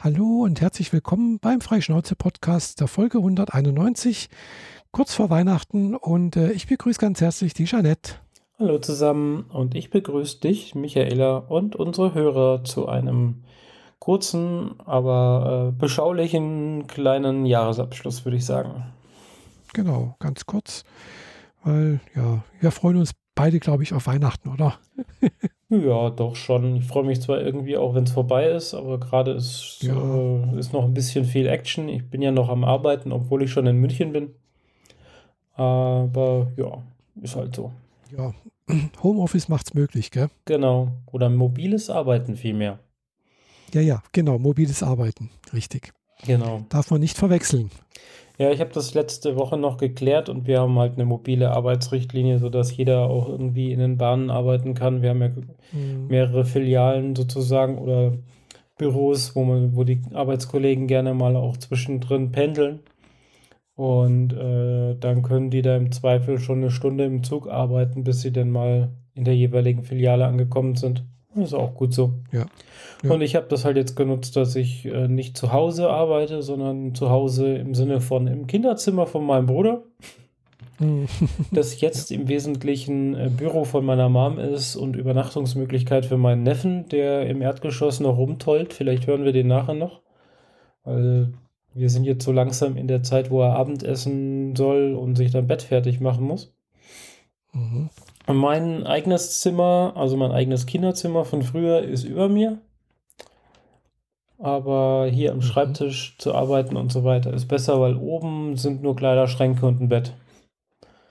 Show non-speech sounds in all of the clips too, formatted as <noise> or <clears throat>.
Hallo und herzlich willkommen beim Freischnauze-Podcast der Folge 191, kurz vor Weihnachten. Und äh, ich begrüße ganz herzlich die Jeanette. Hallo zusammen und ich begrüße dich, Michaela, und unsere Hörer zu einem kurzen, aber äh, beschaulichen kleinen Jahresabschluss, würde ich sagen. Genau, ganz kurz, weil ja, wir freuen uns beide, glaube ich, auf Weihnachten, oder? <laughs> Ja, doch schon. Ich freue mich zwar irgendwie auch, wenn es vorbei ist, aber gerade ist, ja. äh, ist noch ein bisschen viel Action. Ich bin ja noch am Arbeiten, obwohl ich schon in München bin. Aber ja, ist halt so. Ja, <clears throat> Homeoffice macht es möglich, gell? Genau. Oder mobiles Arbeiten vielmehr. Ja, ja, genau. Mobiles Arbeiten. Richtig. Genau. Darf man nicht verwechseln. Ja, ich habe das letzte Woche noch geklärt und wir haben halt eine mobile Arbeitsrichtlinie, sodass jeder auch irgendwie in den Bahnen arbeiten kann. Wir haben ja mhm. mehrere Filialen sozusagen oder Büros, wo man, wo die Arbeitskollegen gerne mal auch zwischendrin pendeln. Und äh, dann können die da im Zweifel schon eine Stunde im Zug arbeiten, bis sie dann mal in der jeweiligen Filiale angekommen sind. Das ist auch gut so. Ja. ja. Und ich habe das halt jetzt genutzt, dass ich äh, nicht zu Hause arbeite, sondern zu Hause im Sinne von im Kinderzimmer von meinem Bruder. Mhm. <laughs> das jetzt ja. im Wesentlichen äh, Büro von meiner Mom ist und Übernachtungsmöglichkeit für meinen Neffen, der im Erdgeschoss noch rumtollt. Vielleicht hören wir den nachher noch. Weil wir sind jetzt so langsam in der Zeit, wo er Abendessen soll und sich dann Bett fertig machen muss. Mhm. Mein eigenes Zimmer, also mein eigenes Kinderzimmer von früher, ist über mir. Aber hier am mhm. Schreibtisch zu arbeiten und so weiter ist besser, weil oben sind nur Kleiderschränke und ein Bett.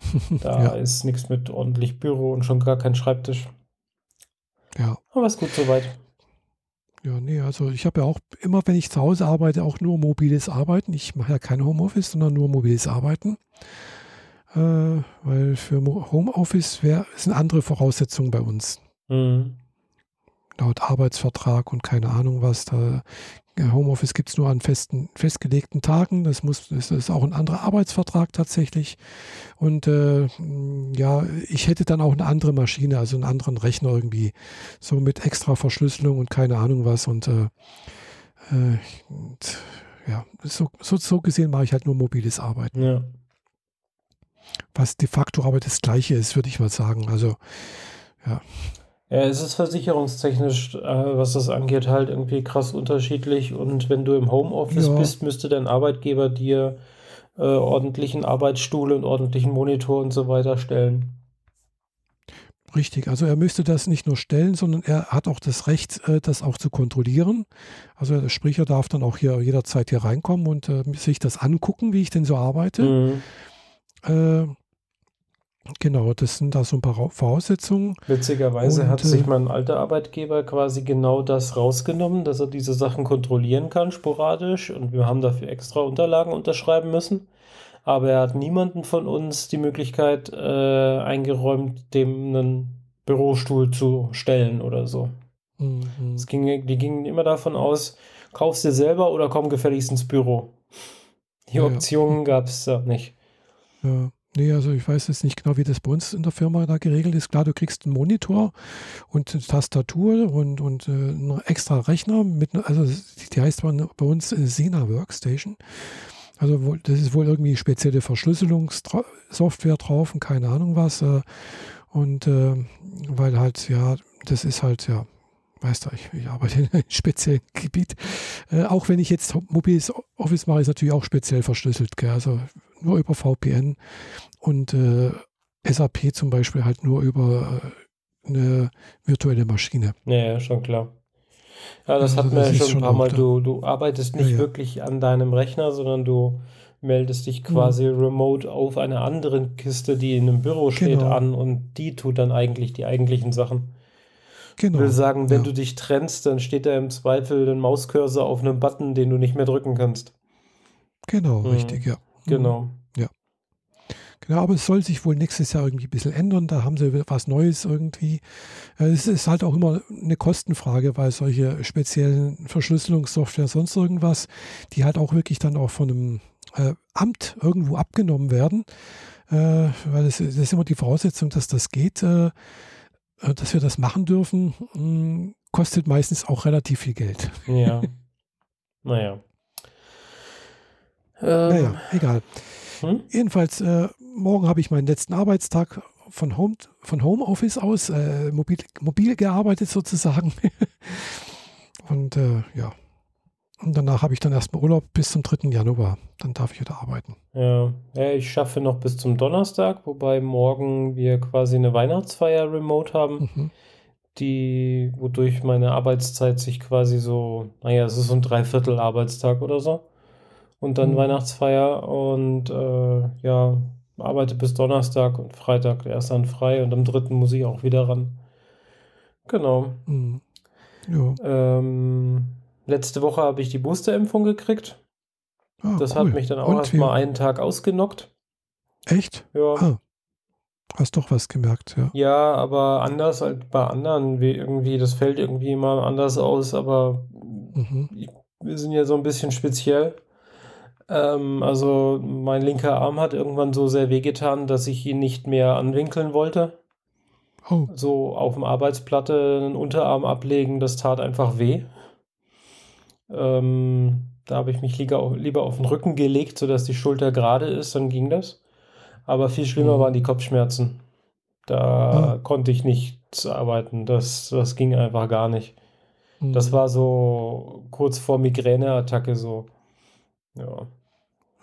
<laughs> Da ja. ist nichts mit ordentlich Büro und schon gar kein Schreibtisch. Ja. Aber ist gut soweit. Ja, nee, also ich habe ja auch immer, wenn ich zu Hause arbeite, auch nur mobiles Arbeiten. Ich mache ja kein Homeoffice, sondern nur mobiles Arbeiten äh, weil für Homeoffice wär, sind andere Voraussetzungen bei uns. Mhm. Laut Arbeitsvertrag und keine Ahnung was. Da, Homeoffice gibt es nur an festen, festgelegten Tagen. Das, muss, das ist auch ein anderer Arbeitsvertrag tatsächlich. Und äh, ja, ich hätte dann auch eine andere Maschine, also einen anderen Rechner irgendwie, so mit extra Verschlüsselung und keine Ahnung was. Und äh, äh, ja, so, so, so gesehen mache ich halt nur mobiles Arbeiten. Ja was de facto aber das Gleiche ist, würde ich mal sagen. Also, ja. Ja, es ist versicherungstechnisch, äh, was das angeht, halt irgendwie krass unterschiedlich. Und wenn du im Homeoffice ja. bist, müsste dein Arbeitgeber dir äh, ordentlichen Arbeitsstuhl und ordentlichen Monitor und so weiter stellen. Richtig, also er müsste das nicht nur stellen, sondern er hat auch das Recht, äh, das auch zu kontrollieren. Also der Sprecher darf dann auch hier jederzeit hier reinkommen und äh, sich das angucken, wie ich denn so arbeite. Mhm. Äh, genau, das sind da so ein paar Voraussetzungen. Witzigerweise Und, hat sich äh, mein alter Arbeitgeber quasi genau das rausgenommen, dass er diese Sachen kontrollieren kann, sporadisch. Und wir haben dafür extra Unterlagen unterschreiben müssen. Aber er hat niemanden von uns die Möglichkeit äh, eingeräumt, dem einen Bürostuhl zu stellen oder so. Mhm. Es ging, die gingen immer davon aus, kaufst dir selber oder komm gefälligst ins Büro. Die ja, Optionen ja. gab es da nicht. Ja. Nee, also ich weiß jetzt nicht genau, wie das bei uns in der Firma da geregelt ist. Klar, du kriegst einen Monitor und eine Tastatur und, und äh, einen extra Rechner mit, also die heißt bei uns Sena Workstation. Also das ist wohl irgendwie spezielle Verschlüsselungssoftware drauf und keine Ahnung was. Äh, und äh, weil halt, ja, das ist halt, ja, weißt du, ich, ich arbeite in einem <laughs> speziellen Gebiet. Äh, auch wenn ich jetzt mobiles Office mache, ist natürlich auch speziell verschlüsselt. Gell? Also nur über VPN und äh, SAP zum Beispiel halt nur über äh, eine virtuelle Maschine. Ja, ja, schon klar. Ja, das also, hatten wir ja schon ein paar Mal. Du, du arbeitest nicht ja, ja. wirklich an deinem Rechner, sondern du meldest dich quasi mhm. remote auf einer anderen Kiste, die in einem Büro steht, genau. an und die tut dann eigentlich die eigentlichen Sachen. Genau. Ich will sagen, wenn ja. du dich trennst, dann steht da im Zweifel ein Mauscursor auf einem Button, den du nicht mehr drücken kannst. Genau, mhm. richtig, ja. Genau. Ja. Genau, aber es soll sich wohl nächstes Jahr irgendwie ein bisschen ändern. Da haben sie was Neues irgendwie. Es ist halt auch immer eine Kostenfrage, weil solche speziellen Verschlüsselungssoftware, sonst irgendwas, die halt auch wirklich dann auch von einem äh, Amt irgendwo abgenommen werden. Äh, weil es, das ist immer die Voraussetzung, dass das geht. Äh, äh, dass wir das machen dürfen, hm, kostet meistens auch relativ viel Geld. Ja. <laughs> Naja. Ähm, naja, egal. Hm? Jedenfalls, äh, morgen habe ich meinen letzten Arbeitstag von, Home, von Homeoffice aus, äh, mobil, mobil gearbeitet sozusagen. <laughs> Und äh, ja, und danach habe ich dann erstmal Urlaub bis zum 3. Januar. Dann darf ich wieder arbeiten. Ja. ich schaffe noch bis zum Donnerstag, wobei morgen wir quasi eine Weihnachtsfeier remote haben, mhm. die, wodurch meine Arbeitszeit sich quasi so, naja, es ist so ein Dreiviertel Arbeitstag oder so. Und dann mhm. Weihnachtsfeier und äh, ja, arbeite bis Donnerstag und Freitag erst dann frei und am 3. muss ich auch wieder ran. Genau. Mhm. Ja. Ähm, Letzte Woche habe ich die Boosterimpfung gekriegt. Ah, das cool. hat mich dann auch erstmal einen Tag ausgenockt. Echt? Ja. Ah. Hast doch was gemerkt, ja. Ja, aber anders als bei anderen, wie irgendwie, das fällt irgendwie immer anders aus, aber mhm. wir sind ja so ein bisschen speziell. Ähm, also mein linker Arm hat irgendwann so sehr wehgetan, dass ich ihn nicht mehr anwinkeln wollte. Oh. So auf dem Arbeitsplatte einen Unterarm ablegen, das tat einfach weh. Ähm, da habe ich mich lieber, lieber auf den Rücken gelegt, sodass die Schulter gerade ist, dann ging das. Aber viel schlimmer mhm. waren die Kopfschmerzen. Da mhm. konnte ich nicht arbeiten. Das, das ging einfach gar nicht. Mhm. Das war so kurz vor Migräneattacke so. Ja.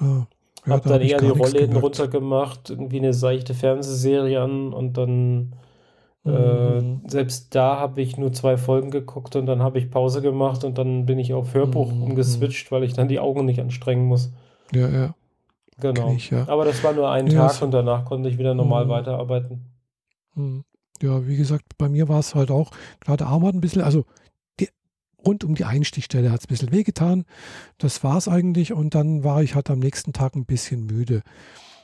Ja. ja hab dann eher die Rollläden runtergemacht, irgendwie eine seichte Fernsehserie an und dann äh, mhm. selbst da habe ich nur zwei Folgen geguckt und dann habe ich Pause gemacht und dann bin ich auf Hörbuch mhm. umgeswitcht, weil ich dann die Augen nicht anstrengen muss. Ja, ja. Genau. Ich, ja. Aber das war nur ein ja, Tag und danach konnte ich wieder normal mhm. weiterarbeiten. Mhm. Ja, wie gesagt, bei mir war es halt auch, der Arm hat ein bisschen, also rund um die Einstichstelle hat es ein bisschen wehgetan. Das war es eigentlich und dann war ich halt am nächsten Tag ein bisschen müde.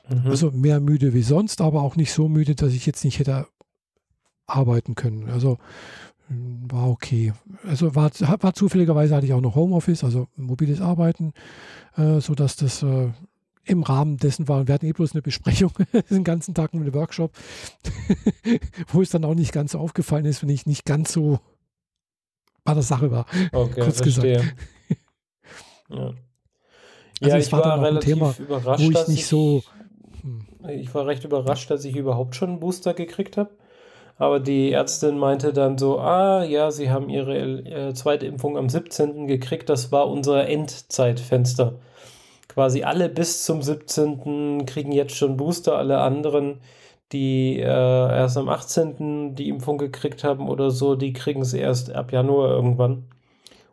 Mhm. Also mehr müde wie sonst, aber auch nicht so müde, dass ich jetzt nicht hätte arbeiten können. Also hm, war okay. Also war, war zufälligerweise hatte ich auch noch Homeoffice, also mobiles Arbeiten, äh, sodass das äh, im Rahmen dessen war. Wir hatten eh bloß eine Besprechung <laughs> den ganzen Tag mit einem Workshop, <laughs> wo es dann auch nicht ganz so aufgefallen ist, wenn ich nicht ganz so bei der Sache war. Okay, kurz verstehe. gesagt. <laughs> ja. Also ja, ich war, war relativ Thema, überrascht, wo ich nicht ich, so. Hm. Ich war recht überrascht, dass ich überhaupt schon einen Booster gekriegt habe. Aber die Ärztin meinte dann so, ah ja, sie haben ihre äh, zweite Impfung am 17. gekriegt, das war unser Endzeitfenster. Quasi alle bis zum 17. kriegen jetzt schon Booster, alle anderen, die äh, erst am 18. die Impfung gekriegt haben oder so, die kriegen es erst ab Januar irgendwann.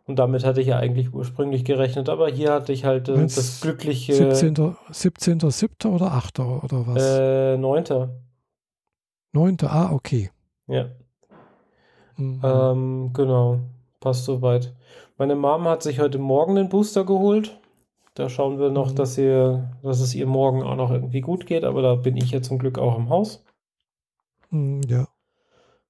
Und damit hatte ich ja eigentlich ursprünglich gerechnet, aber hier hatte ich halt äh, das glückliche. 17. 17. 7. oder 8. oder was? Äh, 9. Neunte, ah, okay. Ja. Mhm. Ähm, genau, passt soweit. Meine Mom hat sich heute Morgen den Booster geholt. Da schauen wir noch, mhm. dass, ihr, dass es ihr morgen auch noch irgendwie gut geht, aber da bin ich ja zum Glück auch im Haus. Mhm, ja.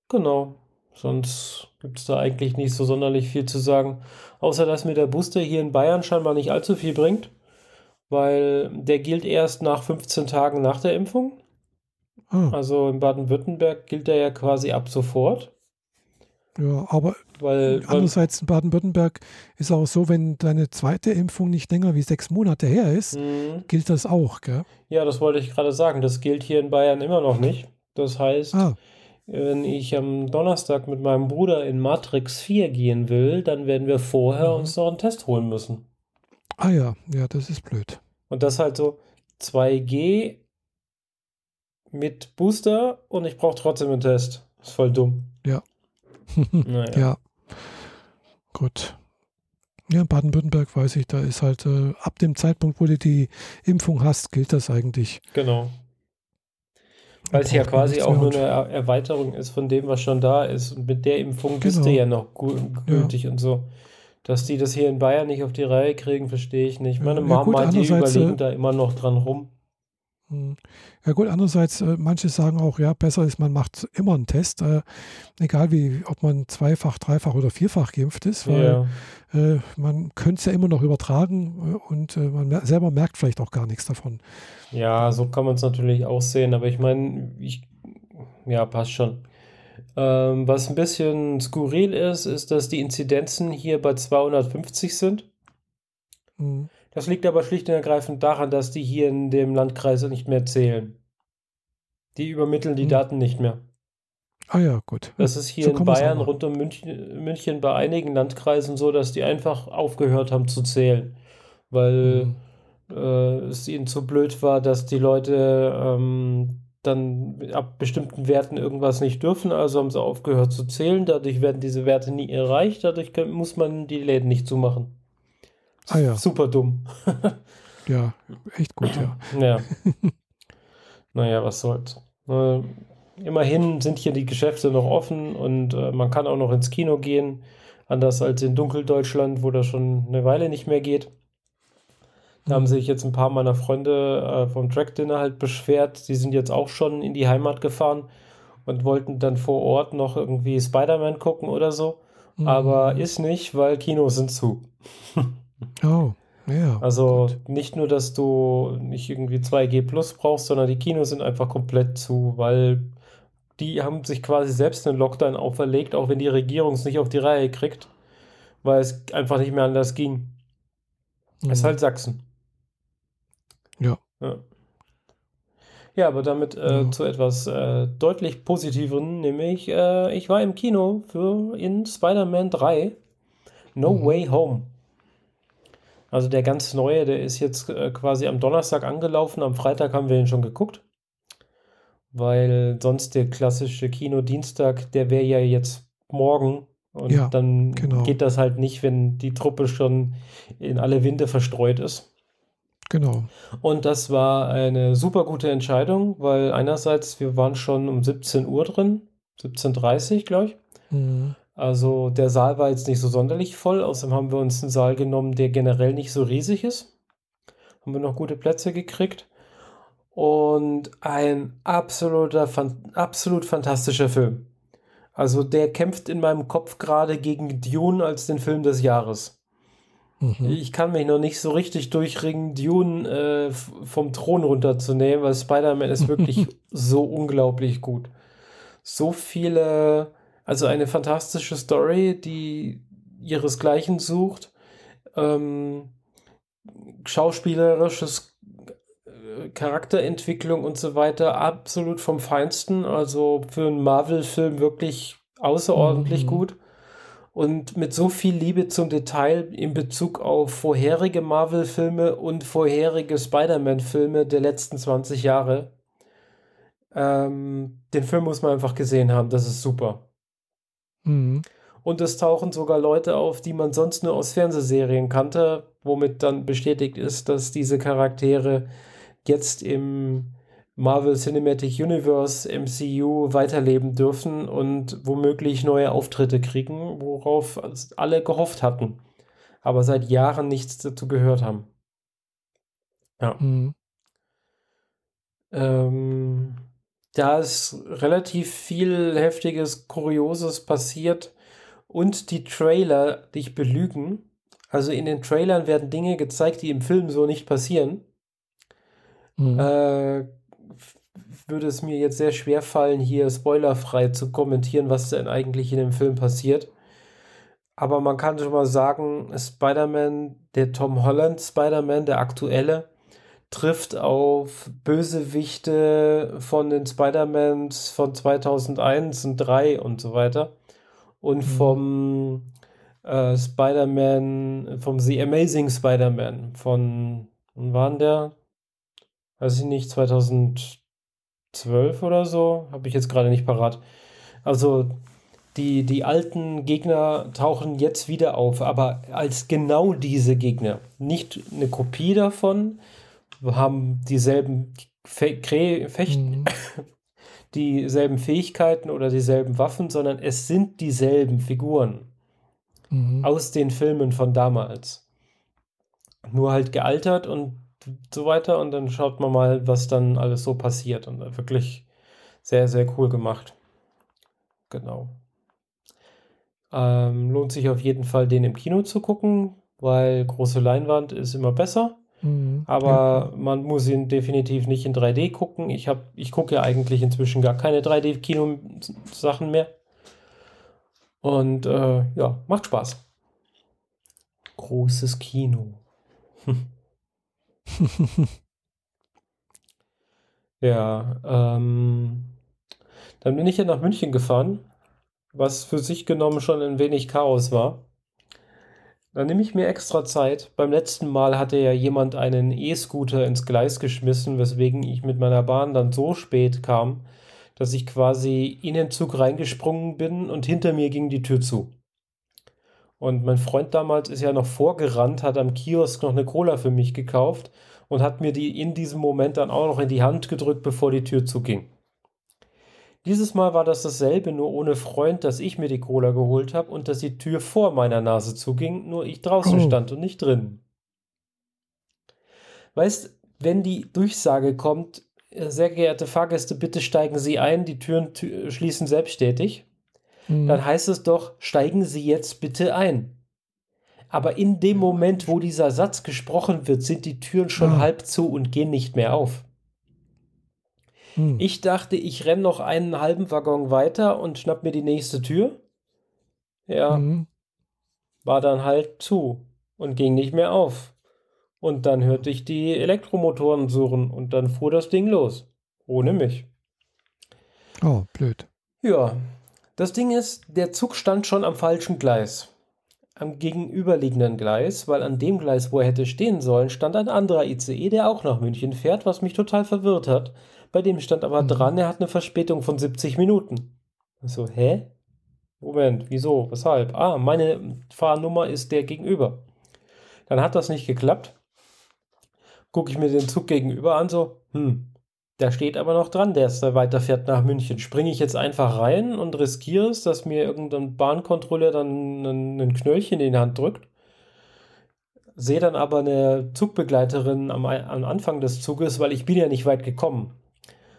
Genau. Sonst gibt es da eigentlich nicht so sonderlich viel zu sagen. Außer dass mir der Booster hier in Bayern scheinbar nicht allzu viel bringt, weil der gilt erst nach 15 Tagen nach der Impfung. Ah. Also in Baden-Württemberg gilt er ja quasi ab sofort. Ja, aber weil, andererseits in Baden-Württemberg ist auch so, wenn deine zweite Impfung nicht länger wie sechs Monate her ist, mhm. gilt das auch, gell? Ja, das wollte ich gerade sagen. Das gilt hier in Bayern immer noch nicht. Das heißt, ah. wenn ich am Donnerstag mit meinem Bruder in Matrix 4 gehen will, dann werden wir vorher mhm. uns noch einen Test holen müssen. Ah ja, ja, das ist blöd. Und das halt so 2G mit Booster und ich brauche trotzdem einen Test. ist voll dumm. Ja. naja. Ja. Gut. Ja, in Baden-Württemberg weiß ich, da ist halt äh, ab dem Zeitpunkt, wo du die Impfung hast, gilt das eigentlich. Genau. Weil es ja quasi auch nur eine Erweiterung ist von dem, was schon da ist. Und mit der Impfung genau. bist du genau. ja noch gültig ja. und so. Dass die das hier in Bayern nicht auf die Reihe kriegen, verstehe ich nicht. Meine ja, Mama meint, die überlegen äh, da immer noch dran rum. Hm. Ja gut, andererseits, äh, manche sagen auch, ja, besser ist, man macht immer einen Test, äh, egal wie, ob man zweifach, dreifach oder vierfach geimpft ist, weil ja. äh, man könnte es ja immer noch übertragen äh, und äh, man mer selber merkt vielleicht auch gar nichts davon. Ja, so kann man es natürlich auch sehen, aber ich meine, ich, ja, passt schon. Ähm, was ein bisschen skurril ist, ist, dass die Inzidenzen hier bei 250 sind. Mhm. Das liegt aber schlicht und ergreifend daran, dass die hier in dem Landkreis nicht mehr zählen. Die übermitteln die mhm. Daten nicht mehr. Ah ja, gut. Das ist hier so in Bayern rund um München, München, bei einigen Landkreisen so, dass die einfach aufgehört haben zu zählen, weil mhm. äh, es ihnen zu blöd war, dass die Leute ähm, dann ab bestimmten Werten irgendwas nicht dürfen, also haben sie aufgehört zu zählen. Dadurch werden diese Werte nie erreicht, dadurch kann, muss man die Läden nicht zumachen. Ah ja. Super dumm. <laughs> ja, echt gut, ja. Ja. naja, was soll's. Äh, immerhin sind hier die Geschäfte noch offen und äh, man kann auch noch ins Kino gehen. Anders als in Dunkeldeutschland, wo das schon eine Weile nicht mehr geht. Da haben sich jetzt ein paar meiner Freunde äh, vom Track Dinner halt beschwert. Die sind jetzt auch schon in die Heimat gefahren und wollten dann vor Ort noch irgendwie Spider-Man gucken oder so. Mhm. Aber ist nicht, weil Kinos sind zu. <laughs> oh, ja. Also gut. nicht nur, dass du nicht irgendwie 2G Plus brauchst, sondern die Kinos sind einfach komplett zu, weil die haben sich quasi selbst einen Lockdown auferlegt, auch wenn die Regierung es nicht auf die Reihe kriegt, weil es einfach nicht mehr anders ging. Mhm. Es ist halt Sachsen. Ja. Ja, ja aber damit äh, ja. zu etwas äh, deutlich positiveren, nämlich äh, ich war im Kino für in Spider-Man 3 No mhm. Way Home. Also der ganz neue, der ist jetzt äh, quasi am Donnerstag angelaufen, am Freitag haben wir ihn schon geguckt. Weil sonst der klassische Kinodienstag, der wäre ja jetzt morgen und ja, dann genau. geht das halt nicht, wenn die Truppe schon in alle Winde verstreut ist. Genau. Und das war eine super gute Entscheidung, weil einerseits wir waren schon um 17 Uhr drin, 17.30 Uhr, glaube ich. Mhm. Also der Saal war jetzt nicht so sonderlich voll, außerdem haben wir uns einen Saal genommen, der generell nicht so riesig ist. Haben wir noch gute Plätze gekriegt. Und ein absoluter, absolut fantastischer Film. Also der kämpft in meinem Kopf gerade gegen Dune als den Film des Jahres. Mhm. Ich kann mich noch nicht so richtig durchringen, Dune äh, vom Thron runterzunehmen, weil Spider-Man ist wirklich <laughs> so unglaublich gut. So viele, also eine fantastische Story, die ihresgleichen sucht. Ähm, schauspielerisches äh, Charakterentwicklung und so weiter absolut vom Feinsten. Also für einen Marvel-Film wirklich außerordentlich mhm. gut und mit so viel Liebe zum Detail in Bezug auf vorherige Marvel-Filme und vorherige Spider-Man-Filme der letzten 20 Jahre. Ähm, den Film muss man einfach gesehen haben, das ist super. Mhm. Und es tauchen sogar Leute auf, die man sonst nur aus Fernsehserien kannte, womit dann bestätigt ist, dass diese Charaktere jetzt im Marvel Cinematic Universe, MCU weiterleben dürfen und womöglich neue Auftritte kriegen, worauf alle gehofft hatten, aber seit Jahren nichts dazu gehört haben. Ja. Mhm. Ähm, da ist relativ viel heftiges, kurioses passiert und die Trailer dich belügen. Also in den Trailern werden Dinge gezeigt, die im Film so nicht passieren. Mhm. Äh, würde es mir jetzt sehr schwer fallen, hier spoilerfrei zu kommentieren, was denn eigentlich in dem Film passiert. Aber man kann schon mal sagen, Spider-Man, der Tom Holland Spider-Man, der aktuelle, trifft auf Bösewichte von den Spider-Mans von 2001 und 3 und so weiter. Und mhm. vom äh, Spider-Man, vom The Amazing Spider-Man von, wann war der? Weiß ich nicht, 2000 12 oder so. Habe ich jetzt gerade nicht parat. Also die, die alten Gegner tauchen jetzt wieder auf, aber als genau diese Gegner. Nicht eine Kopie davon, haben dieselben Fe Fechten, mhm. <laughs> dieselben Fähigkeiten oder dieselben Waffen, sondern es sind dieselben Figuren mhm. aus den Filmen von damals. Nur halt gealtert und so weiter und dann schaut man mal, was dann alles so passiert und wirklich sehr, sehr cool gemacht. Genau. Ähm, lohnt sich auf jeden Fall, den im Kino zu gucken, weil große Leinwand ist immer besser. Mhm, aber ja. man muss ihn definitiv nicht in 3D gucken. Ich, ich gucke ja eigentlich inzwischen gar keine 3D-Kino-Sachen mehr. Und äh, ja, macht Spaß. Großes Kino. <laughs> ja, ähm, dann bin ich ja nach München gefahren, was für sich genommen schon ein wenig Chaos war. Dann nehme ich mir extra Zeit. Beim letzten Mal hatte ja jemand einen E-Scooter ins Gleis geschmissen, weswegen ich mit meiner Bahn dann so spät kam, dass ich quasi in den Zug reingesprungen bin und hinter mir ging die Tür zu. Und mein Freund damals ist ja noch vorgerannt, hat am Kiosk noch eine Cola für mich gekauft und hat mir die in diesem Moment dann auch noch in die Hand gedrückt, bevor die Tür zuging. Dieses Mal war das dasselbe, nur ohne Freund, dass ich mir die Cola geholt habe und dass die Tür vor meiner Nase zuging, nur ich draußen oh. stand und nicht drin. Weißt, wenn die Durchsage kommt, äh, sehr geehrte Fahrgäste, bitte steigen Sie ein, die Türen schließen selbsttätig, mhm. dann heißt es doch, steigen Sie jetzt bitte ein. Aber in dem Moment, wo dieser Satz gesprochen wird, sind die Türen schon ah. halb zu und gehen nicht mehr auf. Hm. Ich dachte, ich renne noch einen halben Waggon weiter und schnapp mir die nächste Tür. Ja. Hm. War dann halt zu und ging nicht mehr auf. Und dann hörte ich die Elektromotoren surren und dann fuhr das Ding los. Ohne mich. Oh, blöd. Ja. Das Ding ist, der Zug stand schon am falschen Gleis. Am gegenüberliegenden Gleis, weil an dem Gleis, wo er hätte stehen sollen, stand ein anderer ICE, der auch nach München fährt, was mich total verwirrt hat, bei dem stand aber mhm. dran, er hat eine Verspätung von 70 Minuten. so, hä? Moment, wieso? Weshalb? Ah, meine Fahrnummer ist der gegenüber. Dann hat das nicht geklappt. Gucke ich mir den Zug gegenüber an, so, hm, da steht aber noch dran, der ist da weiterfährt nach München. Springe ich jetzt einfach rein und riskiere es, dass mir irgendein Bahnkontrolleur dann ein Knöllchen in die Hand drückt? Sehe dann aber eine Zugbegleiterin am, am Anfang des Zuges, weil ich bin ja nicht weit gekommen.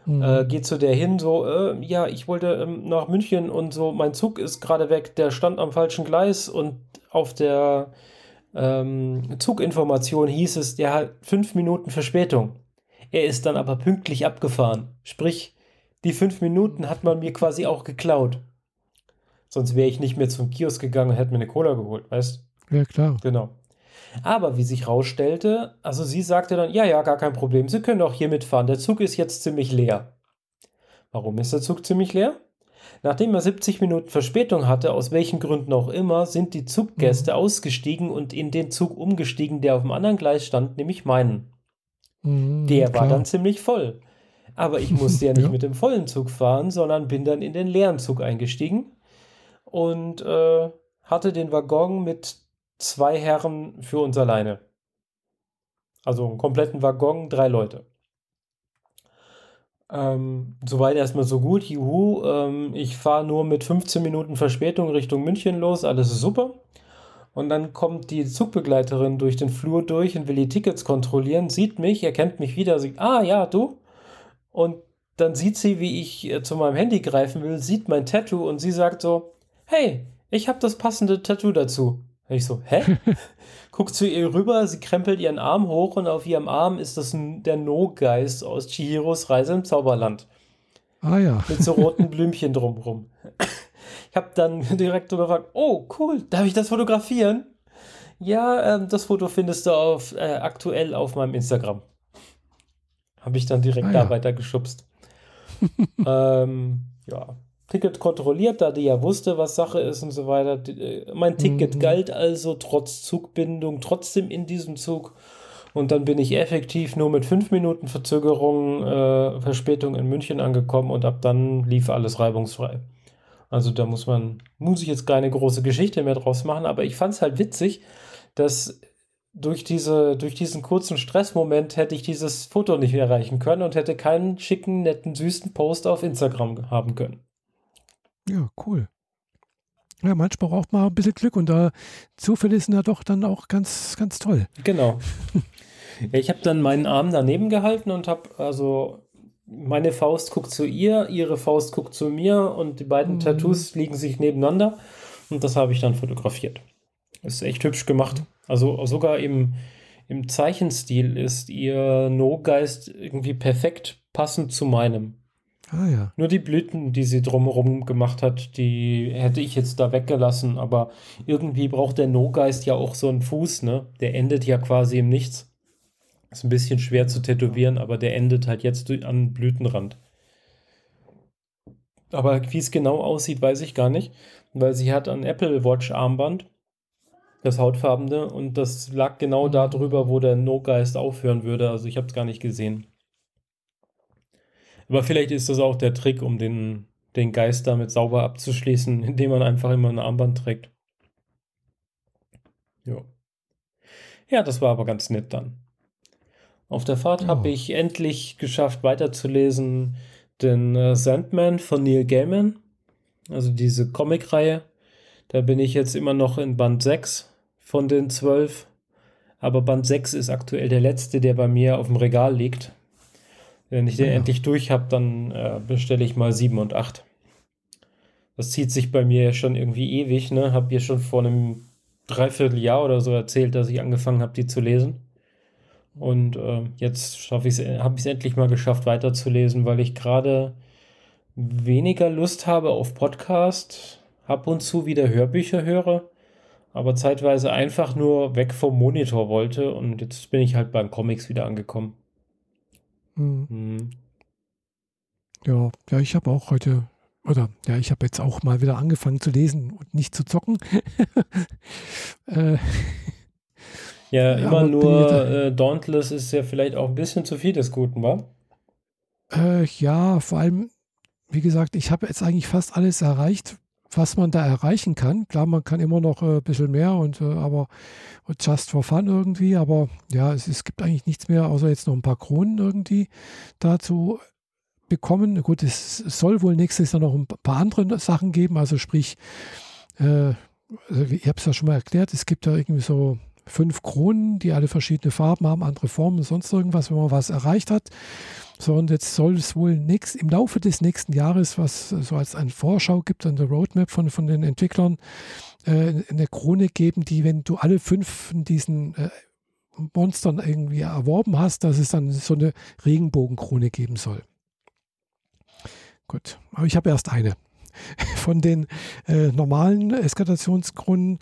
Mhm. Äh, geht zu der hin, so, äh, ja, ich wollte ähm, nach München und so, mein Zug ist gerade weg, der stand am falschen Gleis und auf der ähm, Zuginformation hieß es, der hat fünf Minuten Verspätung. Er ist dann aber pünktlich abgefahren. Sprich, die fünf Minuten hat man mir quasi auch geklaut. Sonst wäre ich nicht mehr zum Kiosk gegangen und hätte mir eine Cola geholt, weißt Ja, klar. Genau. Aber wie sich rausstellte, also sie sagte dann, ja, ja, gar kein Problem, Sie können auch hier mitfahren, der Zug ist jetzt ziemlich leer. Warum ist der Zug ziemlich leer? Nachdem er 70 Minuten Verspätung hatte, aus welchen Gründen auch immer, sind die Zuggäste mhm. ausgestiegen und in den Zug umgestiegen, der auf dem anderen Gleis stand, nämlich meinen. Mhm, der klar. war dann ziemlich voll. Aber ich musste ja <laughs> nicht ja. mit dem vollen Zug fahren, sondern bin dann in den leeren Zug eingestiegen und äh, hatte den Waggon mit zwei Herren für uns alleine. Also einen kompletten Waggon, drei Leute. Ähm, soweit erstmal so gut, juhu. Ähm, ich fahre nur mit 15 Minuten Verspätung Richtung München los, alles ist super. Und dann kommt die Zugbegleiterin durch den Flur durch und will die Tickets kontrollieren, sieht mich, erkennt mich wieder, sagt, ah ja, du. Und dann sieht sie, wie ich äh, zu meinem Handy greifen will, sieht mein Tattoo und sie sagt so, hey, ich habe das passende Tattoo dazu. Ich so, hä? <laughs> Guckt zu ihr rüber, sie krempelt ihren Arm hoch und auf ihrem Arm ist das der No-Geist aus Chihiros Reise im Zauberland. Ah ja. Mit so roten <laughs> Blümchen drumrum. Ich habe dann <laughs> direkt gefragt, oh cool, darf ich das fotografieren? Ja, ähm, das Foto findest du auf, äh, aktuell auf meinem Instagram. Habe ich dann direkt ah, da ja. weitergeschubst. ähm, ja, Ticket kontrolliert, da die ja wusste, was Sache ist und so weiter. Äh, mein Ticket mhm. galt also trotz Zugbindung trotzdem in diesem Zug. Und dann bin ich effektiv nur mit fünf Minuten Verzögerung, äh, Verspätung in München angekommen und ab dann lief alles reibungsfrei. Also da muss man, muss ich jetzt keine große Geschichte mehr draus machen, aber ich fand es halt witzig, dass durch, diese, durch diesen kurzen Stressmoment hätte ich dieses Foto nicht erreichen können und hätte keinen schicken, netten, süßen Post auf Instagram haben können. Ja, cool. Ja, manchmal braucht man ein bisschen Glück und da Zufälle sind ja doch dann auch ganz, ganz toll. Genau. <laughs> ja, ich habe dann meinen Arm daneben gehalten und habe also meine Faust guckt zu ihr, ihre Faust guckt zu mir und die beiden mhm. Tattoos liegen sich nebeneinander und das habe ich dann fotografiert. Ist echt hübsch gemacht. Also sogar im, im Zeichenstil ist ihr No-Geist irgendwie perfekt passend zu meinem. Ah ja. Nur die Blüten, die sie drumherum gemacht hat, die hätte ich jetzt da weggelassen. Aber irgendwie braucht der No-Geist ja auch so einen Fuß, ne? Der endet ja quasi im Nichts. Ist ein bisschen schwer zu tätowieren, aber der endet halt jetzt an Blütenrand. Aber wie es genau aussieht, weiß ich gar nicht, weil sie hat ein Apple Watch Armband, das hautfarbene, und das lag genau da drüber, wo der No-Geist aufhören würde. Also ich habe es gar nicht gesehen. Aber vielleicht ist das auch der Trick, um den, den Geist damit sauber abzuschließen, <laughs> indem man einfach immer ein Armband trägt. Ja. Ja, das war aber ganz nett dann. Auf der Fahrt oh. habe ich endlich geschafft, weiterzulesen den äh, Sandman von Neil Gaiman, also diese Comicreihe. Da bin ich jetzt immer noch in Band 6 von den 12. Aber Band 6 ist aktuell der letzte, der bei mir auf dem Regal liegt. Wenn ich den ja. endlich durch habe, dann äh, bestelle ich mal 7 und 8. Das zieht sich bei mir schon irgendwie ewig. Ne? Habe hier schon vor einem Dreivierteljahr oder so erzählt, dass ich angefangen habe, die zu lesen. Und äh, jetzt habe ich es endlich mal geschafft, weiterzulesen, weil ich gerade weniger Lust habe auf Podcast, ab und zu wieder Hörbücher höre, aber zeitweise einfach nur weg vom Monitor wollte. Und jetzt bin ich halt beim Comics wieder angekommen. Mhm. Mhm. Ja, ja, ich habe auch heute, oder ja, ich habe jetzt auch mal wieder angefangen zu lesen und nicht zu zocken. <laughs> äh, ja, immer nur äh, Dauntless ist ja vielleicht auch ein bisschen zu viel des Guten, wa? Äh, ja, vor allem, wie gesagt, ich habe jetzt eigentlich fast alles erreicht, was man da erreichen kann. Klar, man kann immer noch äh, ein bisschen mehr und äh, aber just for fun irgendwie, aber ja, es, es gibt eigentlich nichts mehr, außer jetzt noch ein paar Kronen irgendwie dazu bekommen. Gut, es soll wohl nächstes Jahr noch ein paar andere Sachen geben, also sprich, äh, also ich habe es ja schon mal erklärt, es gibt ja irgendwie so fünf Kronen, die alle verschiedene Farben haben, andere Formen, sonst irgendwas, wenn man was erreicht hat. So, und jetzt soll es wohl nix, im Laufe des nächsten Jahres, was so als eine Vorschau gibt an der Roadmap von, von den Entwicklern, äh, eine Krone geben, die, wenn du alle fünf von diesen äh, Monstern irgendwie erworben hast, dass es dann so eine Regenbogenkrone geben soll. Gut, aber ich habe erst eine <laughs> von den äh, normalen Eskalationskronen.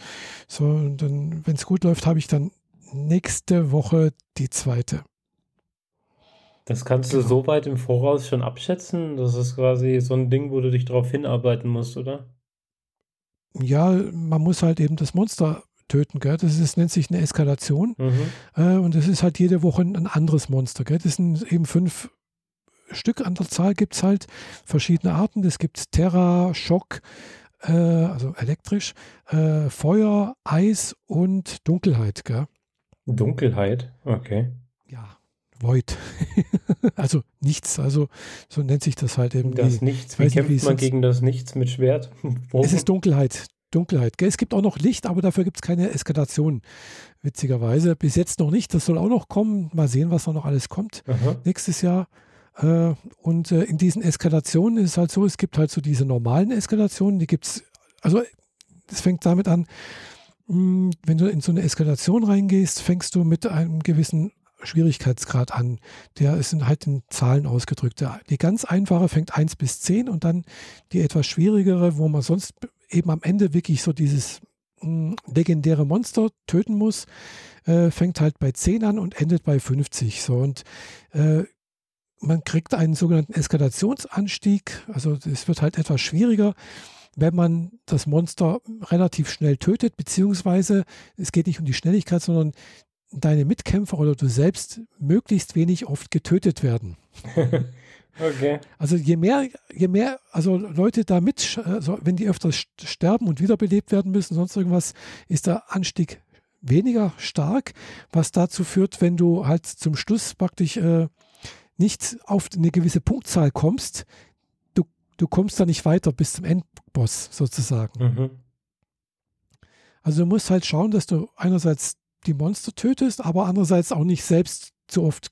So, und dann, wenn es gut läuft, habe ich dann nächste Woche die zweite. Das kannst genau. du so weit im Voraus schon abschätzen? Das ist quasi so ein Ding, wo du dich darauf hinarbeiten musst, oder? Ja, man muss halt eben das Monster töten, gell? Das ist, nennt sich eine Eskalation. Mhm. Äh, und das ist halt jede Woche ein anderes Monster, gell? Das sind eben fünf Stück an der Zahl, gibt es halt verschiedene Arten. Es gibt Terra, Schock, äh, also elektrisch, äh, Feuer, Eis und Dunkelheit, gell? Dunkelheit, okay. Void. <laughs> also nichts, also so nennt sich das halt eben. Das Nichts, wie kämpft nicht, wie man gegen das Nichts mit Schwert? <laughs> es ist Dunkelheit. Dunkelheit. Gell? Es gibt auch noch Licht, aber dafür gibt es keine Eskalation, witzigerweise. Bis jetzt noch nicht, das soll auch noch kommen. Mal sehen, was da noch alles kommt Aha. nächstes Jahr. Äh, und äh, in diesen Eskalationen ist es halt so, es gibt halt so diese normalen Eskalationen, die gibt es, also es fängt damit an, hm, wenn du in so eine Eskalation reingehst, fängst du mit einem gewissen Schwierigkeitsgrad an. Der ist halt in Zahlen ausgedrückt. Die ganz einfache fängt 1 bis 10 und dann die etwas schwierigere, wo man sonst eben am Ende wirklich so dieses mh, hm, legendäre Monster töten muss, äh, fängt halt bei 10 an und endet bei 50. So und äh, man kriegt einen sogenannten Eskalationsanstieg. Also es wird halt etwas schwieriger, wenn man das Monster relativ schnell tötet, beziehungsweise es geht nicht um die Schnelligkeit, sondern deine Mitkämpfer oder du selbst möglichst wenig oft getötet werden. <laughs> okay. Also je mehr, je mehr, also Leute da mit, also wenn die öfters sterben und wiederbelebt werden müssen, sonst irgendwas, ist der Anstieg weniger stark, was dazu führt, wenn du halt zum Schluss praktisch äh, nicht auf eine gewisse Punktzahl kommst, du, du kommst da nicht weiter bis zum Endboss sozusagen. Mhm. Also du musst halt schauen, dass du einerseits die Monster tötest, aber andererseits auch nicht selbst zu oft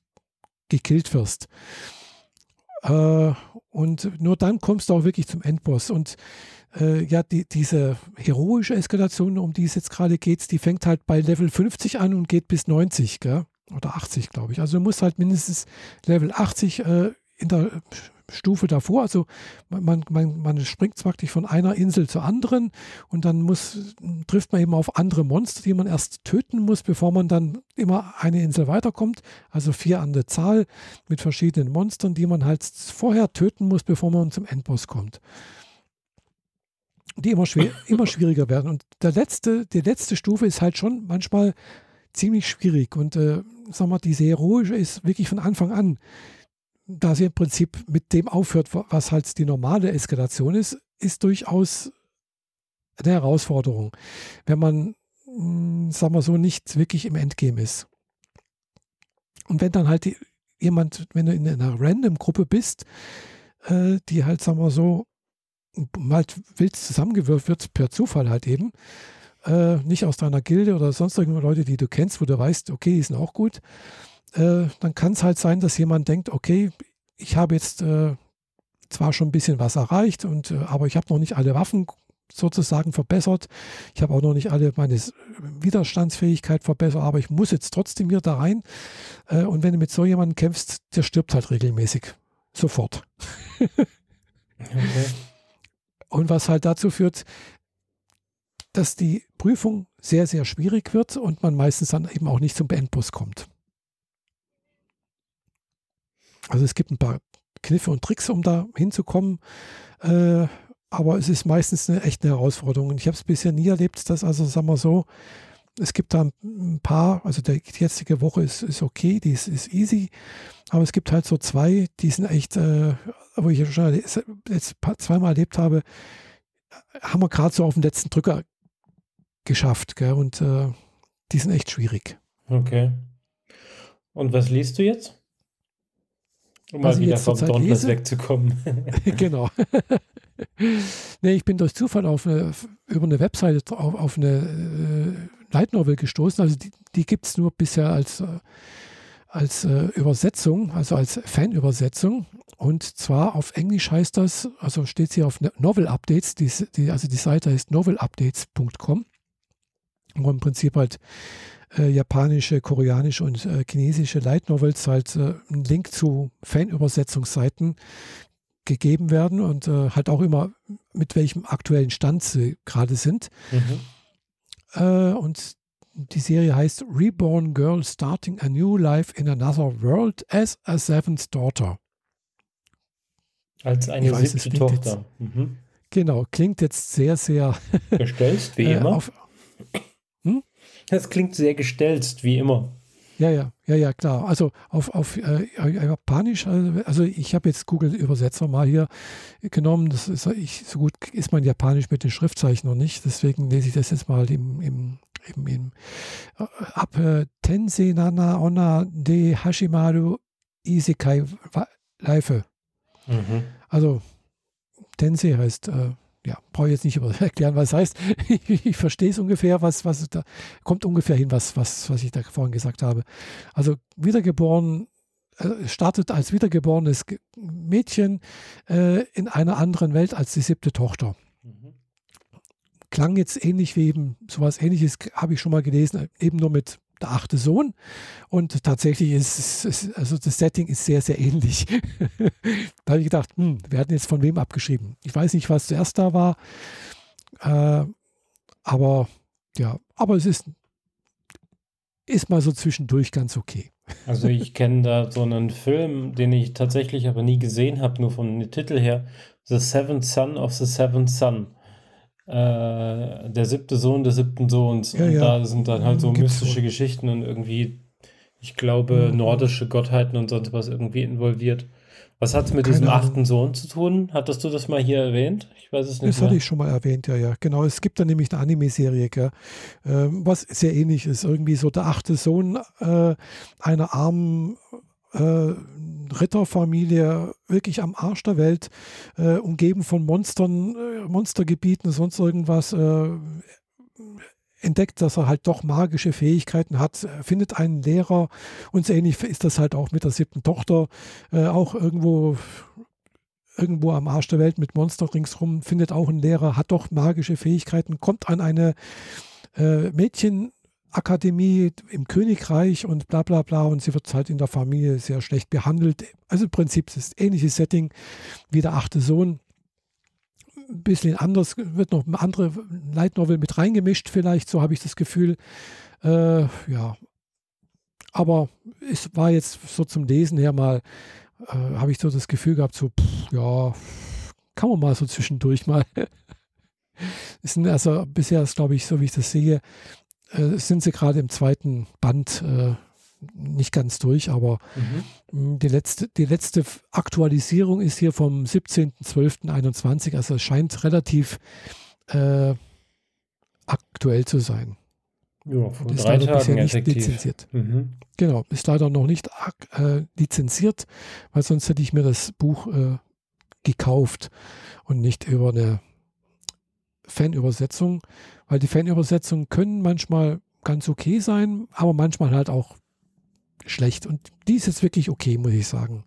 gekillt wirst. Äh, und nur dann kommst du auch wirklich zum Endboss. Und äh, ja, die, diese heroische Eskalation, um die es jetzt gerade geht, die fängt halt bei Level 50 an und geht bis 90, gell? oder 80, glaube ich. Also du musst halt mindestens Level 80 äh, in der Stufe davor. Also man, man, man springt praktisch von einer Insel zur anderen und dann muss, trifft man eben auf andere Monster, die man erst töten muss, bevor man dann immer eine Insel weiterkommt. Also vier an der Zahl mit verschiedenen Monstern, die man halt vorher töten muss, bevor man zum Endboss kommt. Die immer, schwer, <laughs> immer schwieriger werden. Und der letzte, die letzte Stufe ist halt schon manchmal ziemlich schwierig. Und äh, sag mal, diese heroische ist wirklich von Anfang an da sie im Prinzip mit dem aufhört, was halt die normale Eskalation ist, ist durchaus eine Herausforderung, wenn man, hm, sagen wir so, nicht wirklich im Endgame ist. Und wenn dann halt jemand, wenn du in einer Random-Gruppe bist, äh, die halt, sagen wir so, halt wild zusammengewürft wird, per Zufall halt eben, äh, nicht aus deiner Gilde oder sonst irgendwelche Leute, die du kennst, wo du weißt, okay, die sind auch gut, äh, dann kann es halt sein, dass jemand denkt, okay, ich habe jetzt äh, zwar schon ein bisschen was erreicht, und, äh, aber ich habe noch nicht alle Waffen sozusagen verbessert. Ich habe auch noch nicht alle meine Widerstandsfähigkeit verbessert, aber ich muss jetzt trotzdem hier da rein. Äh, und wenn du mit so jemandem kämpfst, der stirbt halt regelmäßig. Sofort. okay. <laughs> Und was halt dazu führt, dass die Prüfung sehr, sehr schwierig wird und man meistens dann eben auch nicht zum Endboss kommt. Also es gibt ein paar Kniffe und Tricks, um da hinzukommen. Äh, aber es ist meistens eine echte Herausforderung. Und ich habe es bisher nie erlebt, dass, also sagen wir so, es gibt da ein paar, also die jetzige Woche ist, ist okay, die ist, ist easy, aber es gibt halt so zwei, die sind echt, äh, wo ich schon jetzt zweimal erlebt habe, haben wir gerade so auf den letzten Drücker geschafft, gell? und äh, die sind echt schwierig. Okay. Und was liest du jetzt? Um mal wieder vom Dauntless wegzukommen. <laughs> genau. <laughs> nee, ich bin durch Zufall auf eine, über eine Webseite auf, auf eine äh, Light Novel gestoßen. Also die, die gibt es nur bisher als, äh, als äh, Übersetzung, also als Fanübersetzung. Und zwar auf Englisch heißt das, also steht sie auf Novel Updates, die, die, also die Seite heißt novelupdates.com, wo im Prinzip halt äh, japanische, koreanische und äh, chinesische Light Novels halt äh, einen Link zu Fanübersetzungsseiten gegeben werden und äh, halt auch immer mit welchem aktuellen Stand sie gerade sind. Mhm. Äh, und die Serie heißt Reborn Girl Starting a New Life in Another World as a Seventh Daughter. Als eine weiß, siebte Tochter. Jetzt, mhm. Genau, klingt jetzt sehr, sehr. Gestellt, wie <laughs> äh, immer. Auf? Das klingt sehr gestelzt, wie immer. Ja, ja, ja, ja, klar. Also auf, auf äh, Japanisch, also, also ich habe jetzt Google-Übersetzer mal hier genommen. Das ist, ich, so gut ist mein Japanisch mit den Schriftzeichen noch nicht. Deswegen lese ich das jetzt mal im, im, im, im äh, ab äh, Tensei Nana Onna de Hashimaru Isekai Leife. Mhm. Also Tensei heißt äh, ja, brauche ich jetzt nicht <laughs> erklären, was das heißt. ich, <laughs> ich verstehe es ungefähr, was, was da kommt ungefähr hin, was, was, was ich da vorhin gesagt habe. Also wiedergeboren, äh, startet als wiedergeborenes Mädchen äh, in einer anderen Welt als die siebte Tochter. Mhm. Klang jetzt ähnlich wie eben, sowas ähnliches habe ich schon mal gelesen, eben nur mit der achte Sohn. Und tatsächlich ist es, also das Setting ist sehr, sehr ähnlich. <laughs> da habe ich gedacht, hm, wir hatten jetzt von wem abgeschrieben. Ich weiß nicht, was zuerst da war. Äh, aber ja, aber es ist, ist mal so zwischendurch ganz okay. Also ich <laughs> kenne da so einen Film, den ich tatsächlich aber nie gesehen habe, nur von dem Titel her. The Seventh Son of the Seventh Son der siebte Sohn des siebten Sohns. Ja, und ja. da sind dann halt so Gibt's mystische wohl. Geschichten und irgendwie, ich glaube, nordische Gottheiten und sonst was irgendwie involviert. Was hat es mit Keine diesem Ahnung. achten Sohn zu tun? Hattest du das mal hier erwähnt? Ich weiß es nicht. Das mehr. hatte ich schon mal erwähnt, ja, ja. Genau, es gibt da nämlich eine Anime-Serie, ähm, was sehr ähnlich ist. Irgendwie so der achte Sohn äh, einer armen äh, Ritterfamilie wirklich am Arsch der Welt, äh, umgeben von Monstern, äh, Monstergebieten, sonst irgendwas, äh, entdeckt, dass er halt doch magische Fähigkeiten hat, findet einen Lehrer und so ähnlich ist das halt auch mit der siebten Tochter, äh, auch irgendwo irgendwo am Arsch der Welt mit Monster ringsrum, findet auch einen Lehrer, hat doch magische Fähigkeiten, kommt an eine äh, Mädchen Akademie im Königreich und bla bla bla und sie wird halt in der Familie sehr schlecht behandelt. Also im Prinzip ist es ähnliches Setting wie der achte Sohn. Ein bisschen anders, wird noch eine andere Light Novel mit reingemischt, vielleicht, so habe ich das Gefühl. Äh, ja. Aber es war jetzt so zum Lesen her mal, äh, habe ich so das Gefühl gehabt, so, pff, ja, kann man mal so zwischendurch mal. <laughs> sind also bisher ist, glaube ich, so wie ich das sehe, äh, sind sie gerade im zweiten Band äh, nicht ganz durch, aber mhm. die, letzte, die letzte Aktualisierung ist hier vom 17.12.21, also es scheint relativ äh, aktuell zu sein. Ja, von ist drei leider Tagen bisher nicht lizenziert. Mhm. Genau, ist leider noch nicht äh, lizenziert, weil sonst hätte ich mir das Buch äh, gekauft und nicht über eine Fanübersetzung, weil die Fanübersetzungen können manchmal ganz okay sein, aber manchmal halt auch schlecht. Und die ist jetzt wirklich okay, muss ich sagen.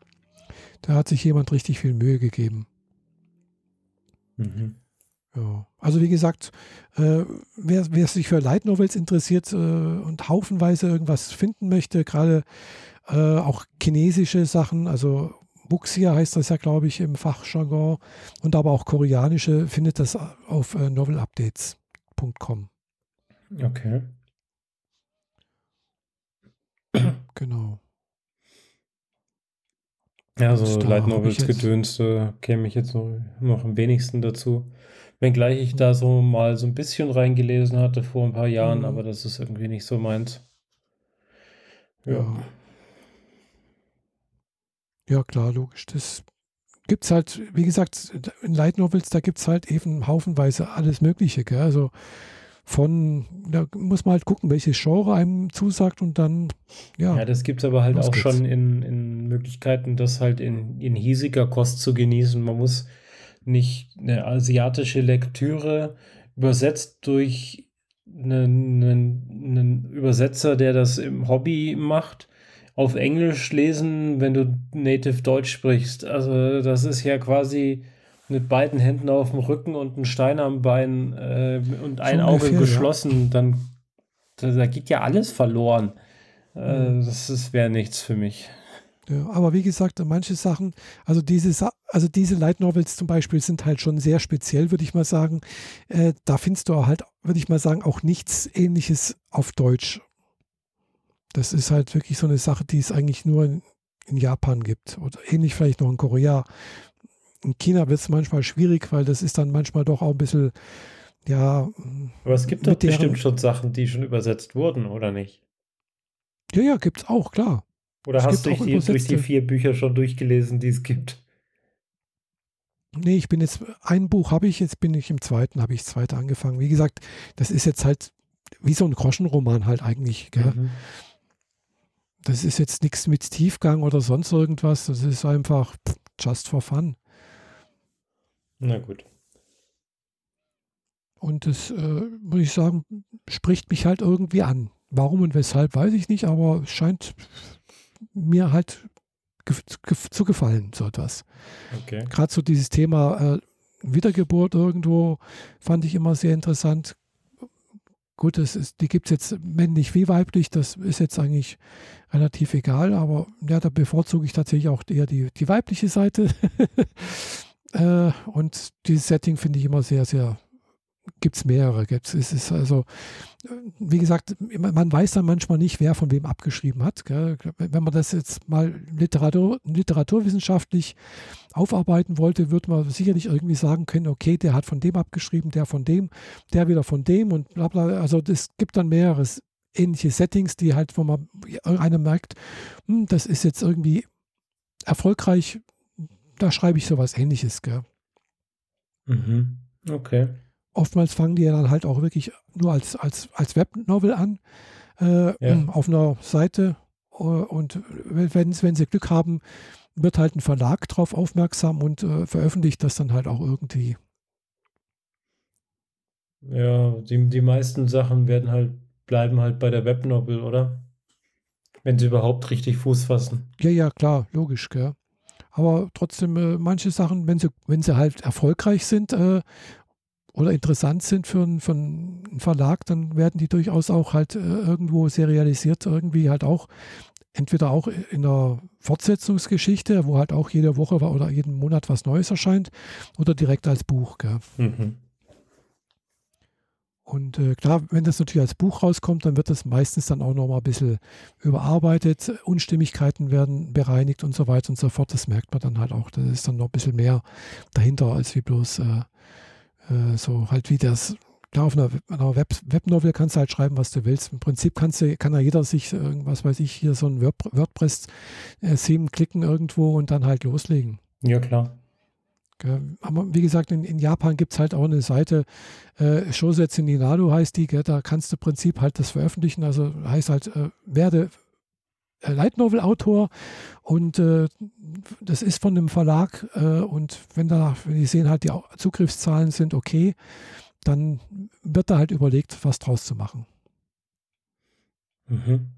Da hat sich jemand richtig viel Mühe gegeben. Mhm. Ja. Also wie gesagt, äh, wer, wer, sich für Light Novels interessiert äh, und haufenweise irgendwas finden möchte, gerade äh, auch chinesische Sachen, also Buxia heißt das ja, glaube ich, im Fachjargon und aber auch koreanische findet das auf äh, novelupdates.com. Okay. Genau. Ja, so Light Novels Gedönste käme ich jetzt noch, noch am wenigsten dazu. Wenngleich ich da so mal so ein bisschen reingelesen hatte vor ein paar Jahren, mhm. aber das ist irgendwie nicht so meins. Ja. ja. Ja, klar, logisch. Das gibt es halt, wie gesagt, in Light Novels, da gibt es halt eben haufenweise alles Mögliche. Gell? Also von, da muss man halt gucken, welches Genre einem zusagt und dann, ja. Ja, das gibt es aber halt auch geht's. schon in, in Möglichkeiten, das halt in, in hiesiger Kost zu genießen. Man muss nicht eine asiatische Lektüre übersetzt durch einen, einen, einen Übersetzer, der das im Hobby macht, auf Englisch lesen, wenn du Native Deutsch sprichst. Also das ist ja quasi mit beiden Händen auf dem Rücken und ein Stein am Bein äh, und ein Auge geschlossen, ja. dann da geht ja alles verloren. Äh, mhm. Das wäre nichts für mich. Ja, aber wie gesagt, manche Sachen, also diese, also diese Light Novels zum Beispiel sind halt schon sehr speziell, würde ich mal sagen. Äh, da findest du halt, würde ich mal sagen, auch nichts ähnliches auf Deutsch. Das ist halt wirklich so eine Sache, die es eigentlich nur in, in Japan gibt. Oder ähnlich vielleicht noch in Korea. In China wird es manchmal schwierig, weil das ist dann manchmal doch auch ein bisschen, ja. Aber es gibt doch bestimmt schon Sachen, die schon übersetzt wurden, oder nicht? Ja, ja, gibt es auch, klar. Oder es hast du die, durch die vier Bücher schon durchgelesen, die es gibt? Nee, ich bin jetzt, ein Buch habe ich, jetzt bin ich im zweiten, habe ich das zweite angefangen. Wie gesagt, das ist jetzt halt wie so ein Groschenroman halt eigentlich. Mhm. Das ist jetzt nichts mit Tiefgang oder sonst irgendwas. Das ist einfach just for fun. Na gut. Und das, äh, muss ich sagen, spricht mich halt irgendwie an. Warum und weshalb, weiß ich nicht, aber es scheint mir halt ge ge zu gefallen, so etwas. Okay. Gerade so dieses Thema äh, Wiedergeburt irgendwo fand ich immer sehr interessant. Gut, das ist, die gibt es jetzt männlich wie weiblich, das ist jetzt eigentlich relativ egal, aber ja, da bevorzuge ich tatsächlich auch eher die, die weibliche Seite. <laughs> äh, und dieses Setting finde ich immer sehr, sehr gibt es mehrere. Gibt's, es ist also, wie gesagt, man weiß dann manchmal nicht, wer von wem abgeschrieben hat. Gell? Wenn man das jetzt mal Literatur, literaturwissenschaftlich aufarbeiten wollte, würde man sicherlich irgendwie sagen können, okay, der hat von dem abgeschrieben, der von dem, der wieder von dem und bla bla. Also es gibt dann mehrere ähnliche Settings, die halt, wo man einer merkt, hm, das ist jetzt irgendwie erfolgreich, da schreibe ich sowas ähnliches. Gell? Mhm. Okay oftmals fangen die ja dann halt auch wirklich nur als, als, als Webnovel an, äh, ja. auf einer Seite. Äh, und wenn, wenn sie Glück haben, wird halt ein Verlag drauf aufmerksam und äh, veröffentlicht das dann halt auch irgendwie. Ja, die, die meisten Sachen werden halt, bleiben halt bei der Webnovel, oder? Wenn sie überhaupt richtig Fuß fassen. Ja, ja, klar, logisch, gell. Aber trotzdem, äh, manche Sachen, wenn sie, wenn sie halt erfolgreich sind äh, oder interessant sind für, ein, für einen Verlag, dann werden die durchaus auch halt äh, irgendwo serialisiert, irgendwie halt auch entweder auch in der Fortsetzungsgeschichte, wo halt auch jede Woche oder jeden Monat was Neues erscheint, oder direkt als Buch. Mhm. Und äh, klar, wenn das natürlich als Buch rauskommt, dann wird das meistens dann auch nochmal ein bisschen überarbeitet, Unstimmigkeiten werden bereinigt und so weiter und so fort. Das merkt man dann halt auch. Das ist dann noch ein bisschen mehr dahinter, als wie bloß äh, äh, so halt wie das klar, auf einer, einer Web, Webnovel kannst du halt schreiben, was du willst. Im Prinzip kannst du, kann ja jeder sich irgendwas, weiß ich, hier so ein WordPress-Theme klicken irgendwo und dann halt loslegen. Ja, klar. Aber wie gesagt, in, in Japan gibt es halt auch eine Seite, äh, Shosetsu Ninado heißt die, gell, da kannst du im Prinzip halt das veröffentlichen. Also heißt halt, äh, werde äh, Light Novel Autor und äh, das ist von einem Verlag äh, und wenn da, wenn die sehen halt, die Zugriffszahlen sind okay, dann wird da halt überlegt, was draus zu machen. Mhm.